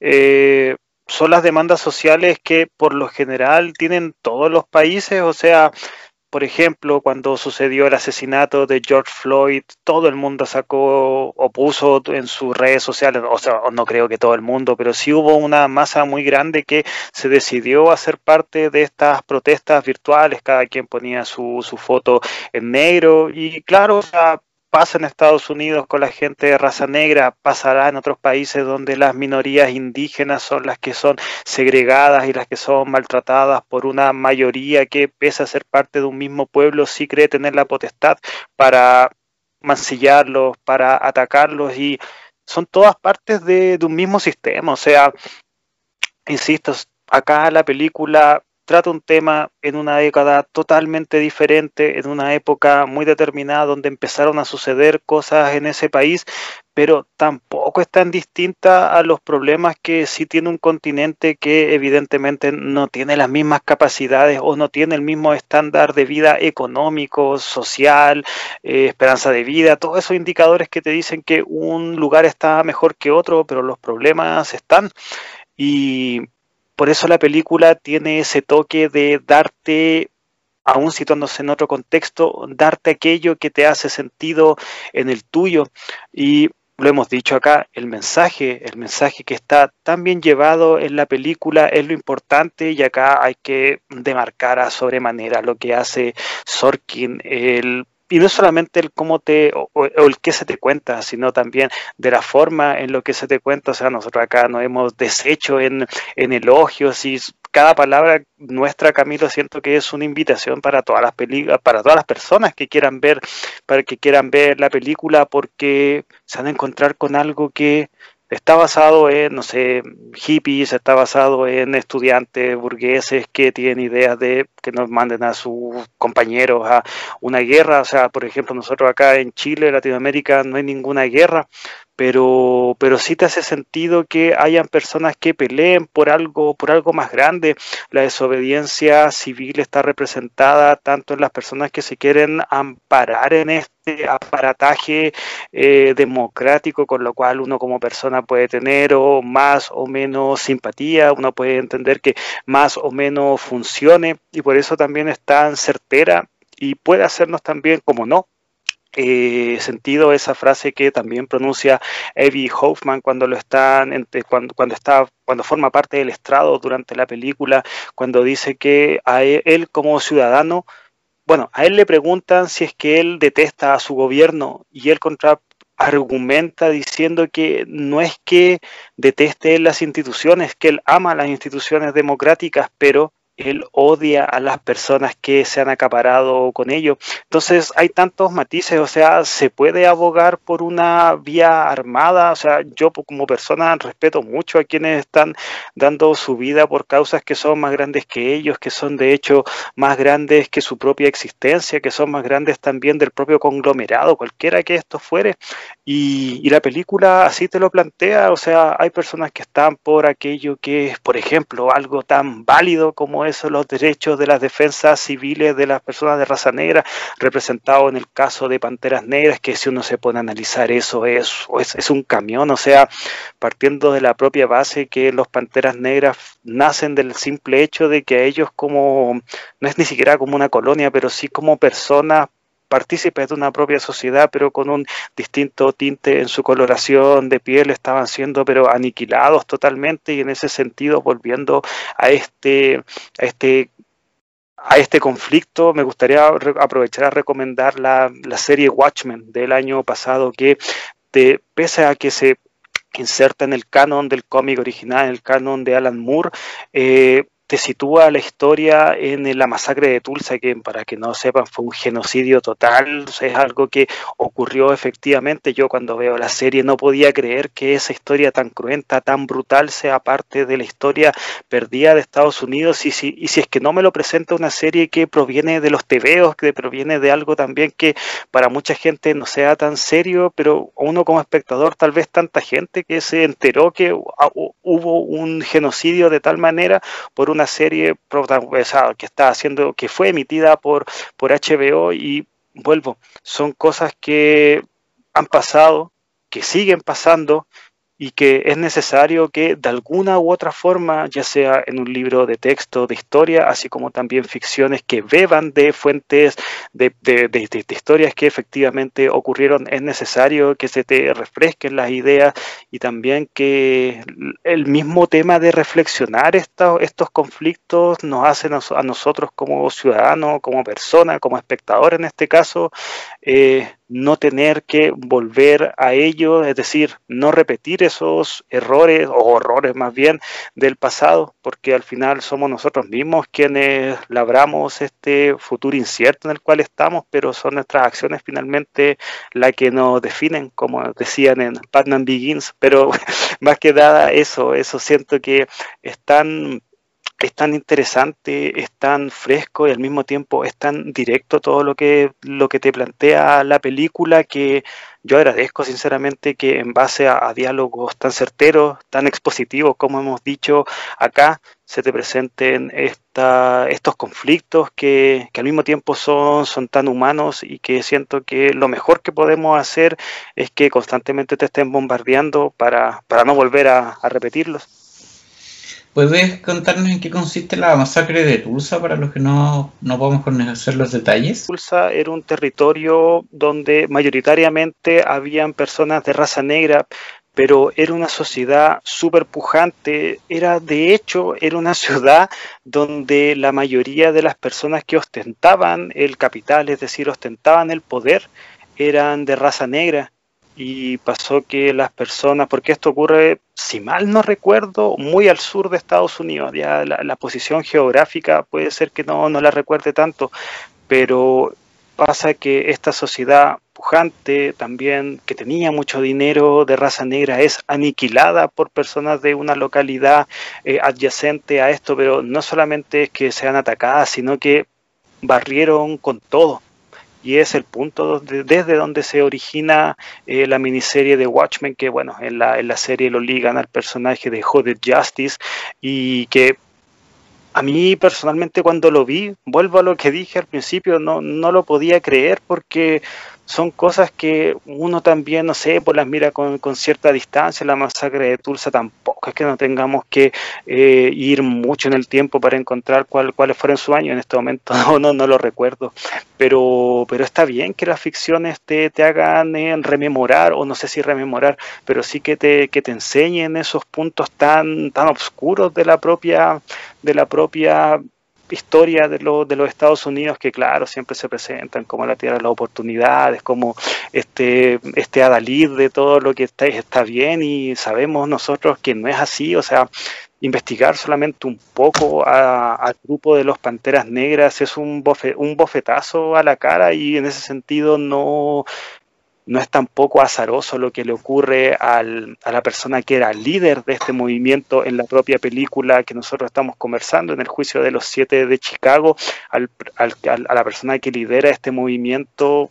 eh, son las demandas sociales que por lo general tienen todos los países, o sea, por ejemplo, cuando sucedió el asesinato de George Floyd, todo el mundo sacó o puso en sus redes sociales, o sea, no creo que todo el mundo, pero sí hubo una masa muy grande que se decidió hacer parte de estas protestas virtuales, cada quien ponía su, su foto en negro y claro, o sea, pasa en Estados Unidos con la gente de raza negra, pasará en otros países donde las minorías indígenas son las que son segregadas y las que son maltratadas por una mayoría que, pese a ser parte de un mismo pueblo, sí cree tener la potestad para mancillarlos, para atacarlos y son todas partes de, un mismo sistema. O sea, insisto, acá la película trata un tema en una década totalmente diferente, en una época muy determinada donde empezaron a suceder cosas en ese país, pero tampoco es tan distinta a los problemas que sí tiene un continente que evidentemente no tiene las mismas capacidades o no tiene el mismo estándar de vida económico, social, eh, esperanza de vida, todos esos indicadores que te dicen que un lugar está mejor que otro, pero los problemas están. Y por eso la película tiene ese toque de darte, aún situándose en otro contexto, darte aquello que te hace sentido en el tuyo. Y lo hemos dicho acá, el mensaje, el mensaje que está tan bien llevado en la película es lo importante y acá hay que demarcar a sobremanera lo que hace Sorkin, el y no solamente el cómo te o, el qué se te cuenta, sino también de la forma en lo que se te cuenta. O sea, nosotros acá nos hemos deshecho en, en elogios y cada palabra nuestra, Camilo, siento que es una invitación para todas las películas, para todas las personas que quieran ver, para que quieran ver la película, porque se van a encontrar con algo que está basado en, no sé, hippies, está basado en estudiantes burgueses que tienen ideas de que nos manden a sus compañeros a una guerra. O sea, por ejemplo, nosotros acá en Chile, Latinoamérica, no hay ninguna guerra, pero, pero sí te hace sentido que hayan personas que peleen por algo, por algo más grande. La desobediencia civil está representada tanto en las personas que se quieren amparar en este aparataje eh, democrático, con lo cual uno como persona puede tener o más o menos simpatía, uno puede entender que más o menos funcione y por eso también es tan certera y puede hacernos también, como no, eh, sentido esa frase que también pronuncia Evie Hoffman cuando lo están cuando, cuando está cuando forma parte del estrado durante la película cuando dice que a él, él como ciudadano bueno a él le preguntan si es que él detesta a su gobierno y él contra argumenta diciendo que no es que deteste las instituciones, que él ama las instituciones democráticas, pero él odia a las personas que se han acaparado con ello. Entonces hay tantos matices, o sea, se puede abogar por una vía armada, o sea, yo como persona respeto mucho a quienes están dando su vida por causas que son más grandes que ellos, que son de hecho más grandes que su propia existencia, que son más grandes también del propio conglomerado, cualquiera que esto fuere. Y, la película así te lo plantea, o sea, hay personas que están por aquello que es, por ejemplo, algo tan válido como es son los derechos de las defensas civiles de las personas de raza negra, representado en el caso de Panteras Negras, que si uno se pone a analizar eso es, es, es un camión, o sea, partiendo de la propia base que los Panteras Negras nacen del simple hecho de que a ellos como, no es ni siquiera como una colonia, pero sí como personas partícipes de una propia sociedad, pero con un distinto tinte en su coloración de piel, estaban siendo pero aniquilados totalmente y en ese sentido volviendo a este, a este a este conflicto, me gustaría aprovechar a recomendar la, la serie Watchmen del año pasado, que pese a que se inserta en el canon del cómic original, en el canon de Alan Moore, eh, te sitúa la historia en la masacre de Tulsa, que para que no sepan fue un genocidio total, es algo que ocurrió efectivamente. Yo cuando veo la serie no podía creer que esa historia tan cruenta, tan brutal sea parte de la historia perdida de Estados Unidos y si, y si es que no me lo presenta una serie que proviene de los tebeos, que proviene de algo también que para mucha gente no sea tan serio, pero uno como espectador, tal vez tanta gente que se enteró que hubo un genocidio de tal manera por una serie que está haciendo, que fue emitida por, por HBO y vuelvo, son cosas que han pasado, que siguen pasando y que es necesario que de alguna u otra forma, ya sea en un libro de texto, de historia, así como también ficciones que beban de fuentes de, de, historias que efectivamente ocurrieron, es necesario que se te refresquen las ideas y también que el mismo tema de reflexionar estos, estos conflictos nos hace a nosotros como ciudadanos, como persona, como espectador en este caso, eh, no tener que volver a ello, es decir, no repetir esos errores o horrores más bien del pasado, porque al final somos nosotros mismos quienes labramos este futuro incierto en el cual estamos, pero son nuestras acciones finalmente las que nos definen, como decían en Batman Begins, pero <laughs> más que nada eso, eso siento que están es tan interesante, es tan fresco y al mismo tiempo es tan directo todo lo que, lo que te plantea la película que yo agradezco sinceramente que en base a, diálogos tan certeros, tan expositivos como hemos dicho acá, se te presenten esta, estos conflictos que, al mismo tiempo son, son tan humanos y que siento que lo mejor que podemos hacer es que constantemente te estén bombardeando para, para no volver a repetirlos. ¿Puedes contarnos en qué consiste la masacre de Tulsa para los que no, no podemos conocer los detalles? Tulsa era un territorio donde mayoritariamente habían personas de raza negra, pero era una sociedad súper pujante, era de hecho, era una <laughs> ciudad donde la mayoría de las personas que ostentaban el capital, es decir, ostentaban el poder, eran de raza negra y pasó que las personas, porque esto ocurre, si mal no recuerdo, muy al sur de Estados Unidos, ya la, posición geográfica puede ser que no, no la recuerde tanto, pero pasa que esta sociedad pujante también, que tenía mucho dinero de raza negra, es aniquilada por personas de una localidad eh, adyacente a esto, pero no solamente es que sean atacadas, sino que barrieron con todo y es el punto desde donde se origina eh, la miniserie de Watchmen, que bueno, en la, en la serie lo ligan al personaje de Hooded Justice y que a mí personalmente cuando lo vi, vuelvo a lo que dije al principio, no, no lo podía creer porque son cosas que uno también, no sé, pues las mira con, cierta distancia. La masacre de Tulsa tampoco es que no tengamos que eh, ir mucho en el tiempo para encontrar cuál, cuáles fueron sus años. En este momento <laughs> no, no, no lo recuerdo. Pero, pero está bien que las ficciones te, te hagan eh, rememorar, o no sé si rememorar, pero sí que te, que te enseñen esos puntos tan, tan oscuros de la propia, de la propia historia de, de los Estados Unidos que, claro, siempre se presentan como la tierra de las oportunidades, como este, este adalid de todo lo que está, está bien y sabemos nosotros que no es así, o sea, investigar solamente un poco al grupo de los Panteras Negras es un, un bofetazo a la cara y en ese sentido no, no es tampoco azaroso lo que le ocurre al, a la persona que era líder de este movimiento en la propia película que nosotros estamos conversando, en el juicio de los siete de Chicago, al, a la persona que lidera este movimiento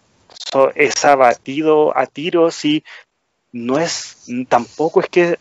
es abatido a tiros y no es, tampoco es que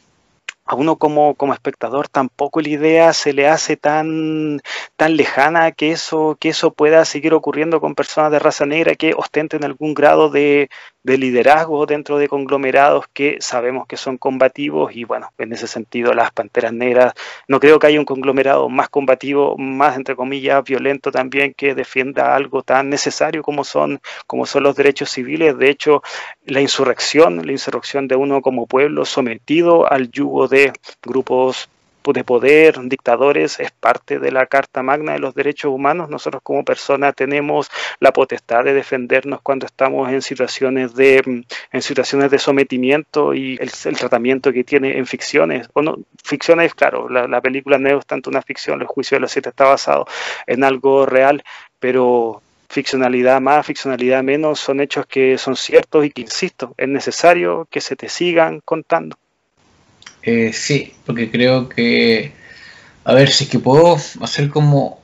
a uno como, como espectador tampoco la idea se le hace tan, tan lejana que eso, que eso pueda seguir ocurriendo con personas de raza negra que ostenten algún grado de, de liderazgo dentro de conglomerados que sabemos que son combativos y bueno, en ese sentido las Panteras Negras, no creo que haya un conglomerado más combativo, más entre comillas violento también que defienda algo tan necesario como son, como son los derechos civiles. De hecho, la insurrección, la insurrección de uno como pueblo sometido al yugo de grupos de poder, dictadores, es parte de la Carta Magna de los Derechos Humanos. Nosotros como personas tenemos la potestad de defendernos cuando estamos en situaciones de, en situaciones de sometimiento y el, tratamiento que tiene en ficciones. O no, ficciones, claro, la, película no es tanto una ficción, el juicio de los siete está basado en algo real, pero ficcionalidad más, ficcionalidad menos, son hechos que son ciertos y que, insisto, es necesario que se te sigan contando. Eh, sí, porque creo que, a ver, si es que puedo hacer como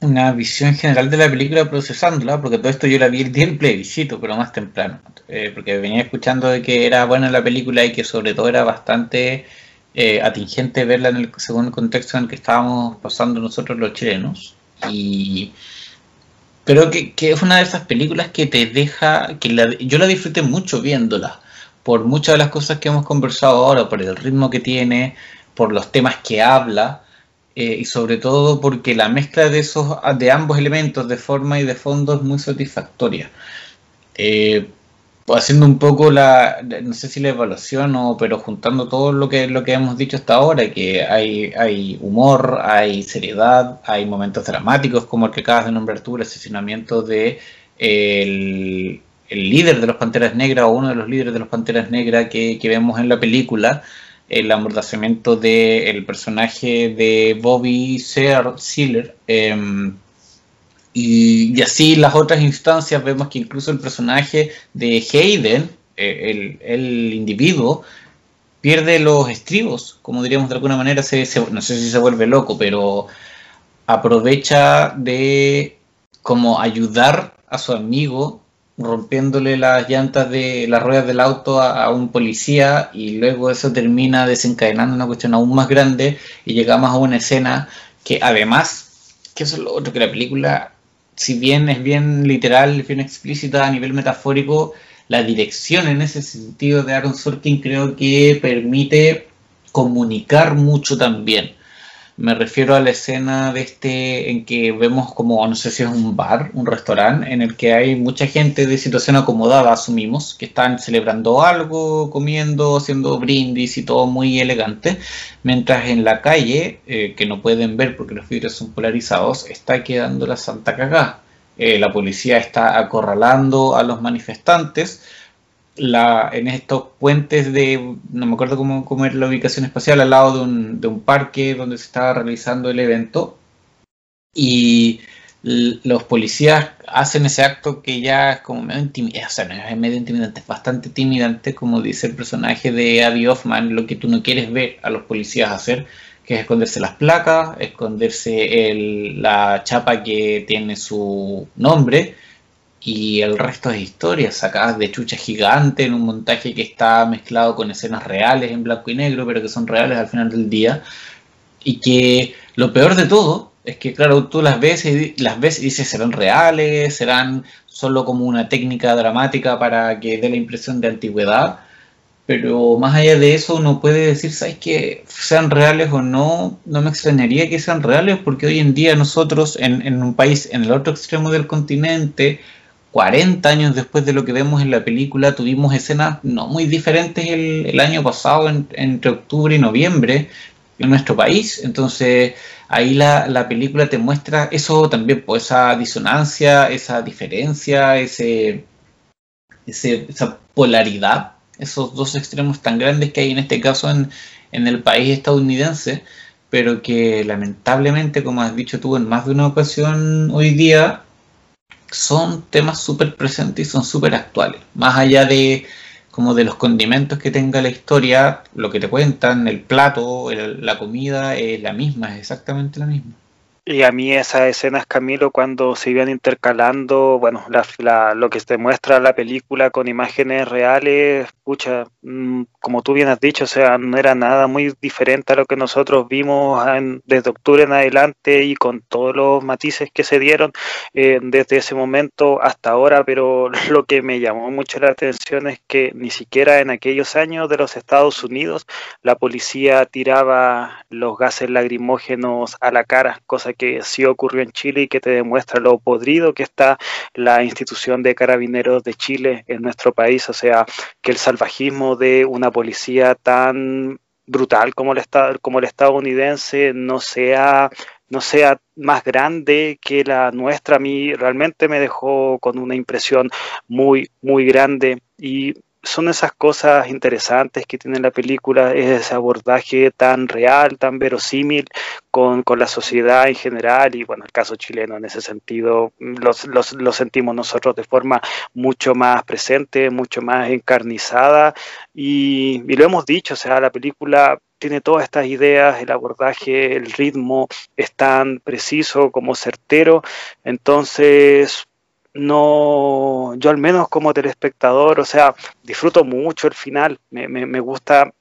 una visión general de la película procesándola, porque todo esto yo la vi el día del plebiscito, pero más temprano, eh, porque venía escuchando de que era buena la película y que sobre todo era bastante eh, atingente verla en el, según el contexto en el que estábamos pasando nosotros los chilenos. Y creo que, que es una de esas películas que te deja, que la, yo la disfruté mucho viéndola por muchas de las cosas que hemos conversado ahora, por el ritmo que tiene, por los temas que habla, eh, y sobre todo porque la mezcla de esos de ambos elementos, de forma y de fondo, es muy satisfactoria. Eh, haciendo un poco la, no sé si la evaluación o, pero juntando todo lo que, lo que hemos dicho hasta ahora, que hay, hay humor, hay seriedad, hay momentos dramáticos como el que acabas de nombrar tú, el asesinamiento de el líder de los Panteras Negras o uno de los líderes de los Panteras Negras que, vemos en la película, el amordazamiento del personaje de Bobby Sealer. Em, y, así las otras instancias vemos que incluso el personaje de Hayden, eh, el, individuo, pierde los estribos, como diríamos de alguna manera, se, no sé si se vuelve loco, pero aprovecha de como ayudar a su amigo rompiéndole las llantas de las ruedas del auto a, un policía y luego eso termina desencadenando una cuestión aún más grande y llegamos a una escena que además, que eso es lo otro que la película, si bien es bien literal, bien explícita a nivel metafórico, la dirección en ese sentido de Aaron Sorkin creo que permite comunicar mucho también. Me refiero a la escena de este en que vemos como, no sé si es un bar, un restaurante, en el que hay mucha gente de situación acomodada, asumimos, que están celebrando algo, comiendo, haciendo brindis y todo muy elegante, mientras en la calle, eh, que no pueden ver porque los vidrios son polarizados, está quedando la santa cagada. Eh, la policía está acorralando a los manifestantes. La, en estos puentes de, no me acuerdo cómo, cómo era la ubicación espacial, al lado de un, de un parque donde se estaba realizando el evento. Y los policías hacen ese acto que ya es como medio intimidante, o sea, no es medio intimidante, es bastante intimidante, como dice el personaje de Abby Hoffman, lo que tú no quieres ver a los policías hacer, que es esconderse las placas, esconderse el, la chapa que tiene su nombre, y el resto es historia, sacadas de chucha gigante en un montaje que está mezclado con escenas reales en blanco y negro, pero que son reales al final del día, y que lo peor de todo es que, claro, tú las ves y las ves y dices, ¿serán reales? ¿Serán solo como una técnica dramática para que dé la impresión de antigüedad? Pero más allá de eso, uno puede decir, ¿sabes que Sean reales o no, no me extrañaría que sean reales, porque hoy en día nosotros, en, un país en el otro extremo del continente, 40 años después de lo que vemos en la película, tuvimos escenas no muy diferentes el, año pasado, entre octubre y noviembre, en nuestro país. Entonces, ahí la, película te muestra eso también, pues esa disonancia, esa diferencia, ese, esa polaridad, esos dos extremos tan grandes que hay en este caso en, en el país estadounidense, pero que lamentablemente, como has dicho tú en más de una ocasión hoy día, son temas súper presentes y son súper actuales. Más allá de como de los condimentos que tenga la historia, lo que te cuentan, el plato, la comida es la misma, es exactamente la misma. Y a mí esas escenas, Camilo, cuando se iban intercalando, bueno, lo que te muestra la película con imágenes reales, escucha, mm, como tú bien has dicho, o sea, no era nada muy diferente a lo que nosotros vimos desde octubre en adelante y con todos los matices que se dieron eh, desde ese momento hasta ahora, pero <laughs> lo que me llamó mucho la atención es que ni siquiera en aquellos años de los Estados Unidos la policía tiraba los gases lagrimógenos a la cara, cosa que sí ocurrió en Chile y que te demuestra lo podrido que está la institución de carabineros de Chile en nuestro país, o sea, que el salvajismo de una policía tan brutal como el, como el estadounidense no sea no sea más grande que la nuestra, a mí realmente me dejó con una impresión muy, muy grande. Y son esas cosas interesantes que tiene la película, es ese abordaje tan real, tan verosímil con, la sociedad en general y bueno, el caso chileno en ese sentido lo sentimos nosotros de forma mucho más presente, mucho más encarnizada y, y lo hemos dicho, o sea, la película tiene todas estas ideas, el abordaje, el ritmo es tan preciso como certero, entonces no, yo al menos como telespectador, o sea, disfruto mucho el final, me, me, gusta,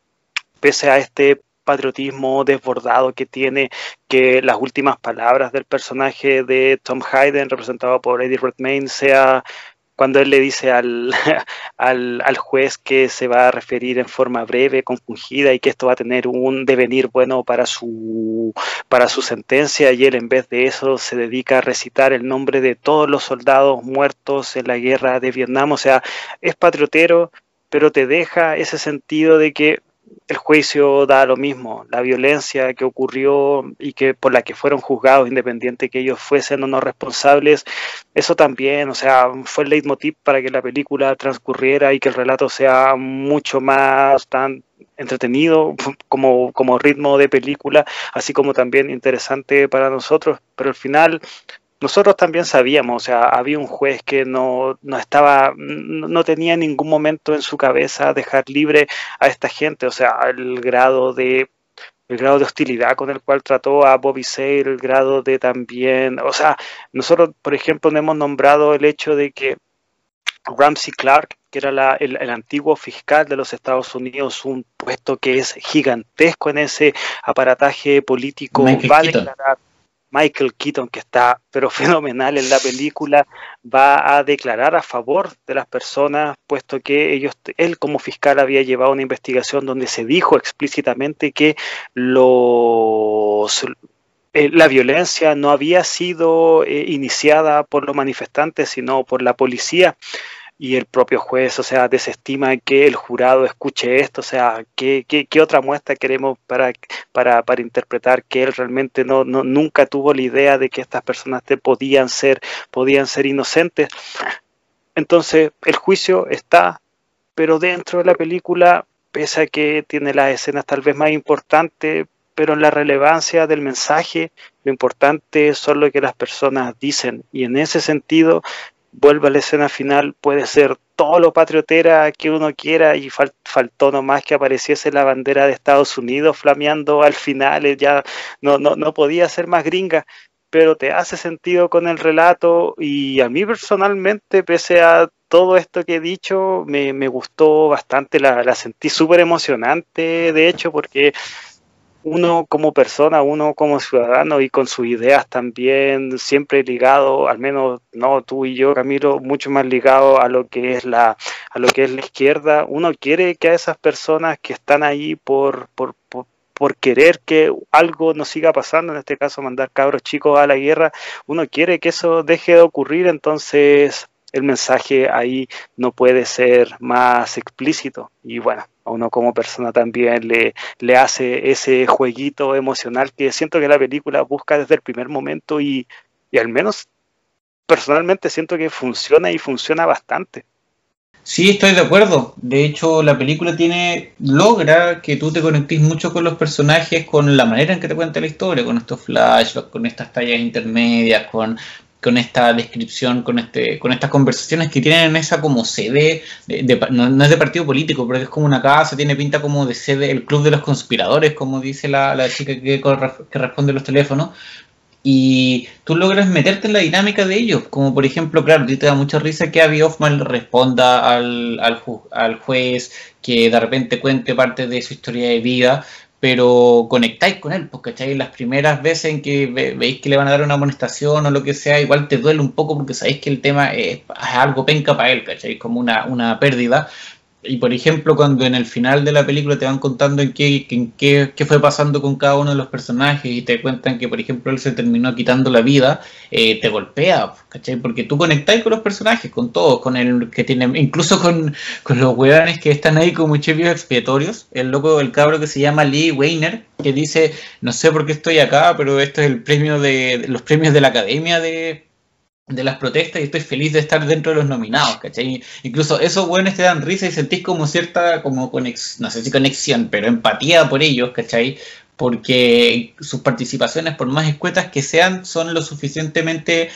pese a este patriotismo desbordado que tiene, que las últimas palabras del personaje de Tom Hayden, representado por Eddie Redmayne, sea cuando él le dice <laughs> al, al, juez que se va a referir en forma breve, compungida y que esto va a tener un devenir bueno para su, para su sentencia y él en vez de eso se dedica a recitar el nombre de todos los soldados muertos en la guerra de Vietnam, o sea, es patriotero, pero te deja ese sentido de que el juicio da lo mismo, la violencia que ocurrió y que por la que fueron juzgados, independiente que ellos fuesen o no responsables, eso también, o sea, fue el leitmotiv para que la película transcurriera y que el relato sea mucho más tan entretenido <laughs> como, como ritmo de película, así como también interesante para nosotros, pero al final nosotros también sabíamos, o sea, había un juez que no, no estaba, no, tenía en ningún momento en su cabeza dejar libre a esta gente, o sea, el grado de el grado de hostilidad con el cual trató a Bobby Sale, el grado de también, o sea, nosotros, por ejemplo, no hemos nombrado el hecho de que Ramsey Clark, que era el, el, antiguo fiscal de los Estados Unidos, un puesto que es gigantesco en ese aparataje político, va a declarar Michael Keaton, que está pero <laughs> fenomenal en la película, va a declarar a favor de las personas, puesto que ellos, él como fiscal había llevado una investigación donde se dijo explícitamente que los eh, la violencia no había sido eh, iniciada por los manifestantes, sino por la policía y el propio juez, o sea, desestima que el jurado escuche esto, o sea, ¿qué, qué, otra muestra queremos para, para, para, interpretar que él realmente no, no, nunca tuvo la idea de que estas personas te podían ser, podían ser inocentes? Entonces, el juicio está, pero dentro de la película, pese a que tiene las escenas tal vez más importantes, pero en la relevancia del mensaje, lo importante son lo que las personas dicen. Y en ese sentido, vuelve a la escena final, puede ser todo lo patriotera que uno quiera y faltó nomás que apareciese la bandera de Estados Unidos flameando al final, eh, ya no, no, no podía ser más gringa, pero te hace sentido con el relato y a mí personalmente, pese a todo esto que he dicho, me, me gustó bastante, la, la sentí súper emocionante, de hecho, porque uno como persona, uno como ciudadano y con sus ideas también siempre ligado, al menos no tú y yo, Camilo, mucho más ligado a lo que es la a lo que es la izquierda. Uno quiere que a esas personas que están ahí por, por, por por querer que algo nos siga pasando, en este caso mandar cabros chicos a la guerra, uno quiere que eso deje de ocurrir, entonces el mensaje ahí no puede ser más explícito. Y bueno, a uno como persona también le, le hace ese jueguito emocional que siento que la película busca desde el primer momento y, y al menos personalmente siento que funciona y funciona bastante. Sí, estoy de acuerdo. De hecho, la película tiene logra que tú te conectes mucho con los personajes, con la manera en que te cuenta la historia, con estos flashbacks, con estas tallas intermedias, con con esta descripción, con este, con estas conversaciones que tienen esa como sede, de, no, es de partido político, pero es como una casa, tiene pinta como de sede, el club de los conspiradores, como dice la, la chica que, que responde los teléfonos, y tú logras meterte en la dinámica de ellos, como por ejemplo, claro, te da mucha risa que Abby Hoffman responda al, al, al, juez, que de repente cuente parte de su historia de vida, pero conectáis con él, porque ¿cachai? Las primeras veces en que veis que le van a dar una amonestación o lo que sea, igual te duele un poco porque sabéis que el tema es, algo penca para él, ¿cachai? Como una, una pérdida, y por ejemplo, cuando en el final de la película te van contando en qué, en qué, qué, fue pasando con cada uno de los personajes y te cuentan que, por ejemplo, él se terminó quitando la vida, eh, te golpea, ¿cachai? Porque tú conectáis con los personajes, con todos, con el que tiene, incluso con, con los hueones que están ahí como chevios expiatorios. El loco, el cabro que se llama Lee Weiner, que dice, no sé por qué estoy acá, pero esto es el premio de, los premios de la academia de de las protestas y estoy feliz de estar dentro de los nominados, ¿cachai? Incluso esos buenos te dan risa y sentís como cierta, como conexión, no sé si conexión, pero empatía por ellos, ¿cachai? Porque sus participaciones, por más escuetas que sean, son lo suficientemente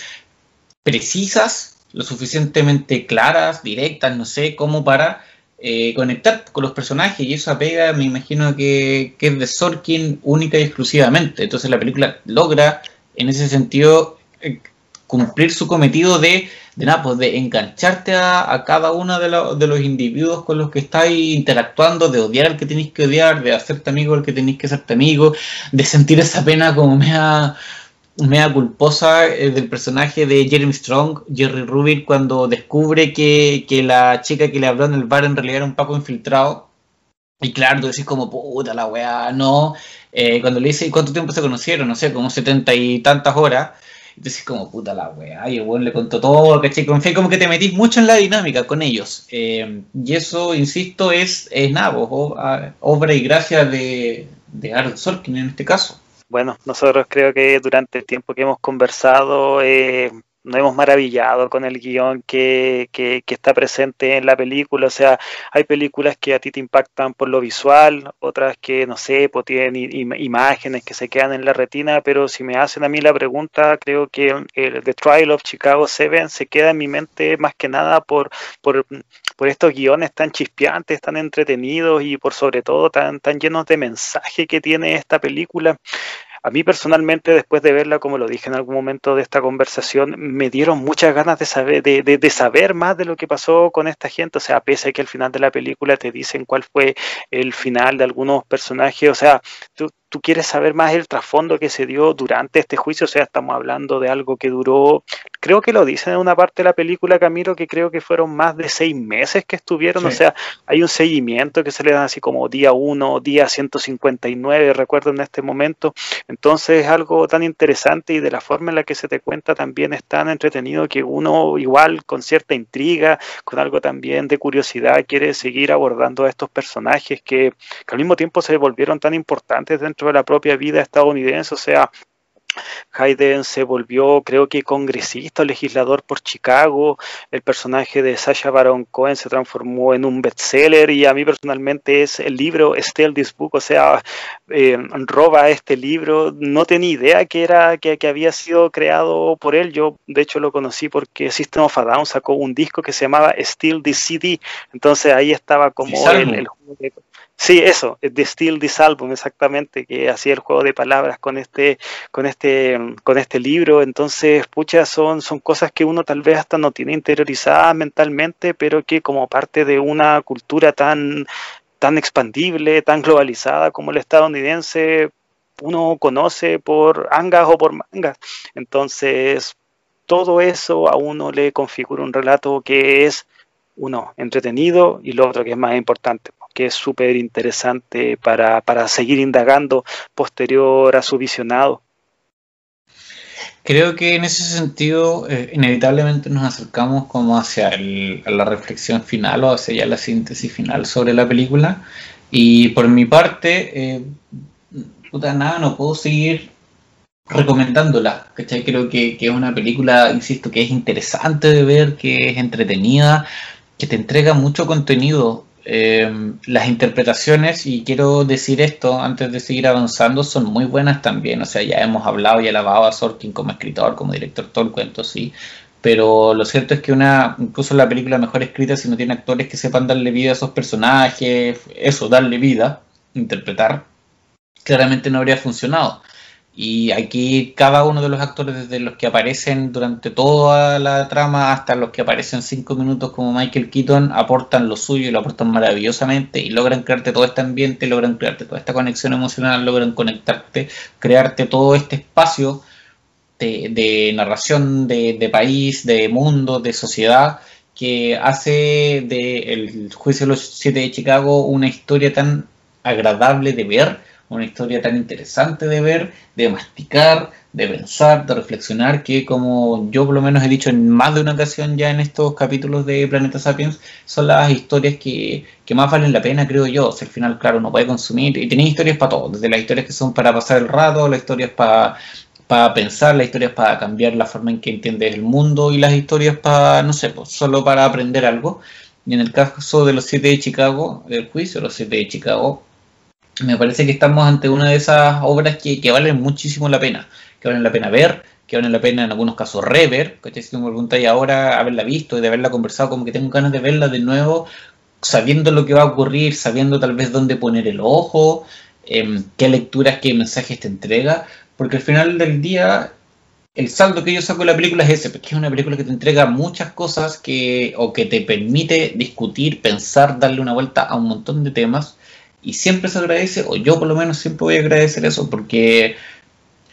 precisas, lo suficientemente claras, directas, no sé, como para eh, conectar con los personajes y eso apega, me imagino que, que es de Sorkin única y exclusivamente. Entonces la película logra, en ese sentido, eh, cumplir su cometido de, de, nada, pues de engancharte a, cada uno de, de, los individuos con los que estáis interactuando, de odiar al que tenéis que odiar, de hacerte amigo al que tenéis que hacerte amigo, de sentir esa pena como mea, mea culposa eh, del personaje de Jeremy Strong, Jerry Rubin, cuando descubre que, que la chica que le habló en el bar en realidad era un paco infiltrado. Y claro, tú decís como, puta la weá, no. Eh, cuando le dice, ¿cuánto tiempo se conocieron? No sé, como setenta y tantas horas. Entonces, como puta la weá, y el weón le contó todo, ¿cachai? Como que te metís mucho en la dinámica con ellos. Eh, y eso, insisto, es, es nada, obra y gracia de, de Aaron Sorkin en este caso. Bueno, nosotros creo que durante el tiempo que hemos conversado, eh, nos hemos maravillado con el guion que, que, está presente en la película. O sea, hay películas que a ti te impactan por lo visual, otras que, no sé, pues tienen imágenes que se quedan en la retina, pero si me hacen a mí la pregunta, creo que el, The Trial of Chicago 7 se queda en mi mente más que nada por, por, por estos guiones tan chispeantes, tan entretenidos y por sobre todo tan, tan llenos de mensaje que tiene esta película. A mí personalmente, después de verla, como lo dije en algún momento de esta conversación, me dieron muchas ganas de saber, de, de, saber más de lo que pasó con esta gente. O sea, pese a que al final de la película te dicen cuál fue el final de algunos personajes, o sea, tú, tú quieres saber más el trasfondo que se dio durante este juicio, o sea, estamos hablando de algo que duró, creo que lo dicen en una parte de la película, Camilo, que creo que fueron más de seis meses que estuvieron, o sea, hay un seguimiento que se le da así como día 1, día 159, recuerdo en este momento, entonces es algo tan interesante y de la forma en la que se te cuenta también es tan entretenido que uno igual con cierta intriga, con algo también de curiosidad, quiere seguir abordando a estos personajes que, que al mismo tiempo se volvieron tan importantes dentro de la propia vida estadounidense, o sea, Hayden se volvió, creo que congresista o legislador por Chicago. El personaje de Sasha Baron Cohen se transformó en un bestseller y a mí personalmente es el libro Steal This Book, o sea, eh, roba este libro. No tenía idea que era que, había sido creado por él. Yo, de hecho, lo conocí porque System of a Down sacó un disco que se llamaba Steal This CD. Entonces ahí estaba como el, el, Sí, eso, The Still This Album, exactamente, que hacía el juego de palabras con este, con este, con este libro. Entonces, pucha, son, son cosas que uno tal vez hasta no tiene interiorizadas mentalmente, pero que como parte de una cultura tan, tan expandible, tan globalizada como el estadounidense, uno conoce por angas o por mangas. Entonces, todo eso a uno le configura un relato que es uno entretenido y lo otro que es más importante, que es súper interesante para, seguir indagando posterior a su visionado. Creo que en ese sentido eh, inevitablemente nos acercamos como hacia la reflexión final o hacia ya la síntesis final sobre la película y por mi parte, eh, puta nada, no puedo seguir recomendándola, ¿cachai? Creo que, que, es una película, insisto, que es interesante de ver, que es entretenida, que te entrega mucho contenido. Eh, las interpretaciones, y quiero decir esto antes de seguir avanzando, son muy buenas también. O sea, ya hemos hablado y alabado a Sorkin como escritor, como director, todo el cuento, sí. Pero lo cierto es que una, incluso la película mejor escrita, si no tiene actores que sepan darle vida a esos personajes, eso, darle vida, interpretar, claramente no habría funcionado. Y aquí cada uno de los actores, desde los que aparecen durante toda la trama hasta los que aparecen cinco minutos como Michael Keaton, aportan lo suyo y lo aportan maravillosamente y logran crearte todo este ambiente, logran crearte toda esta conexión emocional, logran conectarte, crearte todo este espacio de, narración de, país, de mundo, de sociedad, que hace del juicio de los siete de Chicago una historia tan agradable de ver una historia tan interesante de ver, de masticar, de pensar, de reflexionar, que como yo por lo menos he dicho en más de una ocasión ya en estos capítulos de Planeta Sapiens, son las historias que, más valen la pena, creo yo. Si al final, claro, uno puede consumir, y tiene historias para todo, desde las historias que son para pasar el rato, las historias para para pensar, las historias para cambiar la forma en que entiendes el mundo y las historias para, no sé, pues, solo para aprender algo. Y en el caso de los siete de Chicago, del juicio, los siete de Chicago, me parece que estamos ante una de esas obras que, que, valen muchísimo la pena, que valen la pena ver, que valen la pena en algunos casos rever, que Si me preguntáis ahora haberla visto y de haberla conversado, como que tengo ganas de verla de nuevo, sabiendo lo que va a ocurrir, sabiendo tal vez dónde poner el ojo, em, qué lecturas, qué mensajes te entrega, porque al final del día el saldo que yo saco de la película es ese, porque es una película que te entrega muchas cosas que, o que te permite discutir, pensar, darle una vuelta a un montón de temas y siempre se agradece, o yo por lo menos siempre voy a agradecer eso, porque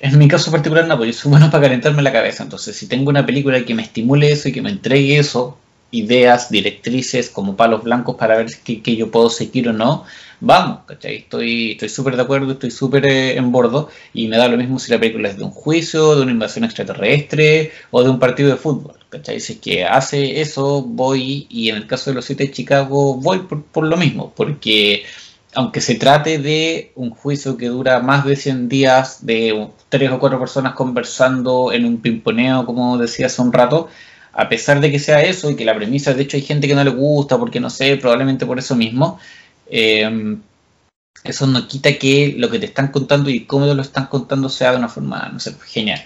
en mi caso particular, no, pues yo soy bueno <laughs> para calentarme la cabeza. Entonces, si tengo una película que me estimule eso y que me entregue eso, ideas, directrices, como palos blancos para ver qué, yo puedo seguir o no, vamos, ¿cachai? Estoy súper de acuerdo, estoy súper eh, en bordo y me da lo mismo si la película es de un juicio, de una invasión extraterrestre o de un partido de fútbol, ¿cachai? Si es que hace eso, voy y en el caso de los siete de Chicago voy por, por lo mismo, porque aunque se trate de un juicio que dura más de 100 días, de tres o cuatro personas conversando en un pimponeo, como decía hace un rato, a pesar de que sea eso y que la premisa, de hecho hay gente que no le gusta porque no sé, probablemente por eso mismo, eh, eso no quita que lo que te están contando y cómo lo están contando sea de una forma, no sé, genial,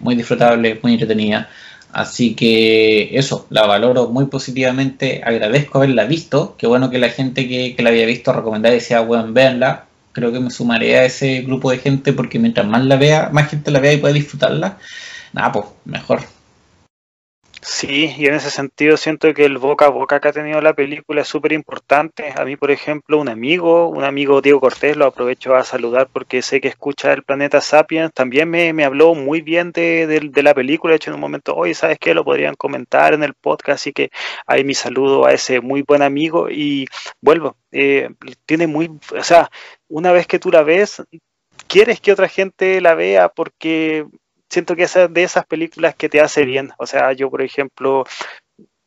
muy disfrutable, muy entretenida. Así que eso, la valoro muy positivamente, agradezco haberla visto, qué bueno que la gente que, la había visto recomendaba y decía, bueno, verla, creo que me sumaré a ese grupo de gente porque mientras más la vea, más gente la vea y pueda disfrutarla, nada, pues mejor. Sí, y en ese sentido siento que el boca a boca que ha tenido la película es súper importante. A mí, por ejemplo, un amigo, un amigo Diego Cortés, lo aprovecho a saludar porque sé que escucha el planeta Sapiens, también me, habló muy bien de, la película. De hecho, en un momento, oye, ¿sabes qué? Lo podrían comentar en el podcast, así que ahí mi saludo a ese muy buen amigo y vuelvo. Eh, tiene muy, o sea, una vez que tú la ves, quieres que otra gente la vea porque siento que es de esas películas que te hace bien. O sea, yo, por ejemplo,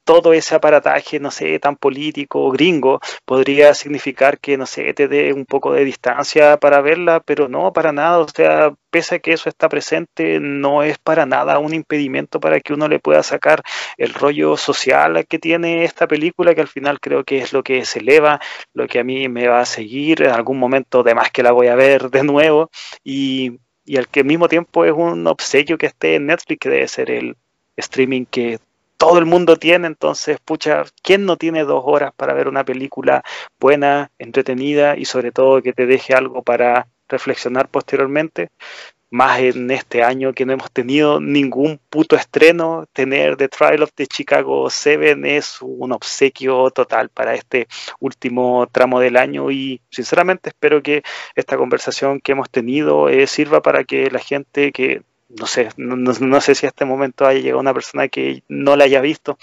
todo ese aparataje, no sé, tan político, gringo, podría significar que, no sé, te dé un poco de distancia para verla, pero no, para nada. O sea, pese a que eso está presente, no es para nada un impedimento para que uno le pueda sacar el rollo social que tiene esta película, que al final creo que es lo que se eleva, lo que a mí me va a seguir. En algún momento, además que la voy a ver de nuevo. Y y al que al mismo tiempo es un obsequio que esté en Netflix, que debe ser el streaming que todo el mundo tiene, entonces, pucha, ¿quién no tiene dos horas para ver una película buena, entretenida y sobre todo que te deje algo para reflexionar posteriormente? Más en este año que no hemos tenido ningún puto estreno, tener The Trial of the Chicago 7 es un obsequio total para este último tramo del año y sinceramente espero que esta conversación que hemos tenido eh, sirva para que la gente que no sé, no, sé si a este momento haya llegado una persona que no la haya visto,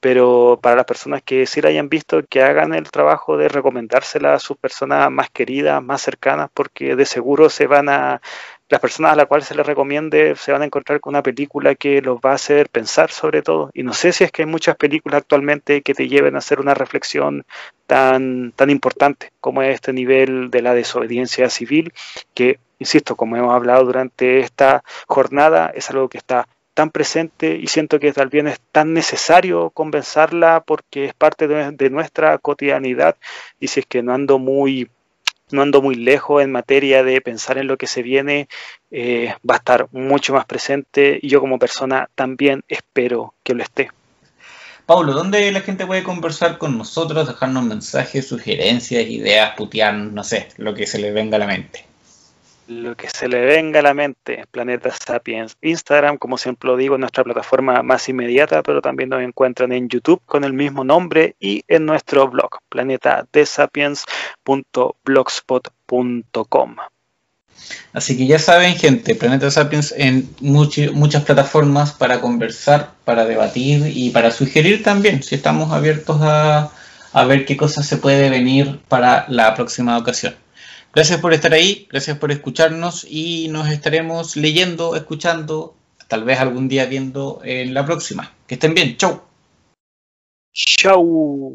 pero para las personas que sí la hayan visto, que hagan el trabajo de recomendársela a sus personas más queridas, más cercanas, porque de seguro se van a las personas a las cuales se les recomiende se van a encontrar con una película que los va a hacer pensar sobre todo. Y no sé si es que hay muchas películas actualmente que te lleven a hacer una reflexión tan, tan importante como es este nivel de la desobediencia civil, que, insisto, como hemos hablado durante esta jornada, es algo que está tan presente y siento que también es tan necesario convencerla porque es parte de, de nuestra cotidianidad y si es que no ando muy no ando muy lejos en materia de pensar en lo que se viene, eh, va a estar mucho más presente y yo como persona también espero que lo esté. Paulo, ¿dónde la gente puede conversar con nosotros, dejarnos mensajes, sugerencias, ideas, putear, no sé, lo que se le venga a la mente? Lo que se le venga a la mente, Planeta Sapiens. Instagram, como siempre lo digo, es nuestra plataforma más inmediata, pero también nos encuentran en YouTube con el mismo nombre y en nuestro blog, planetadesapiens.blogspot.com. Así que ya saben, gente, Planeta Sapiens en muchas plataformas para conversar, para debatir y para sugerir también, si estamos abiertos a, a ver qué cosas se puede venir para la próxima ocasión. Gracias por estar ahí, gracias por escucharnos y nos estaremos leyendo, escuchando, tal vez algún día viendo en la próxima. Que estén bien, chau. Chau.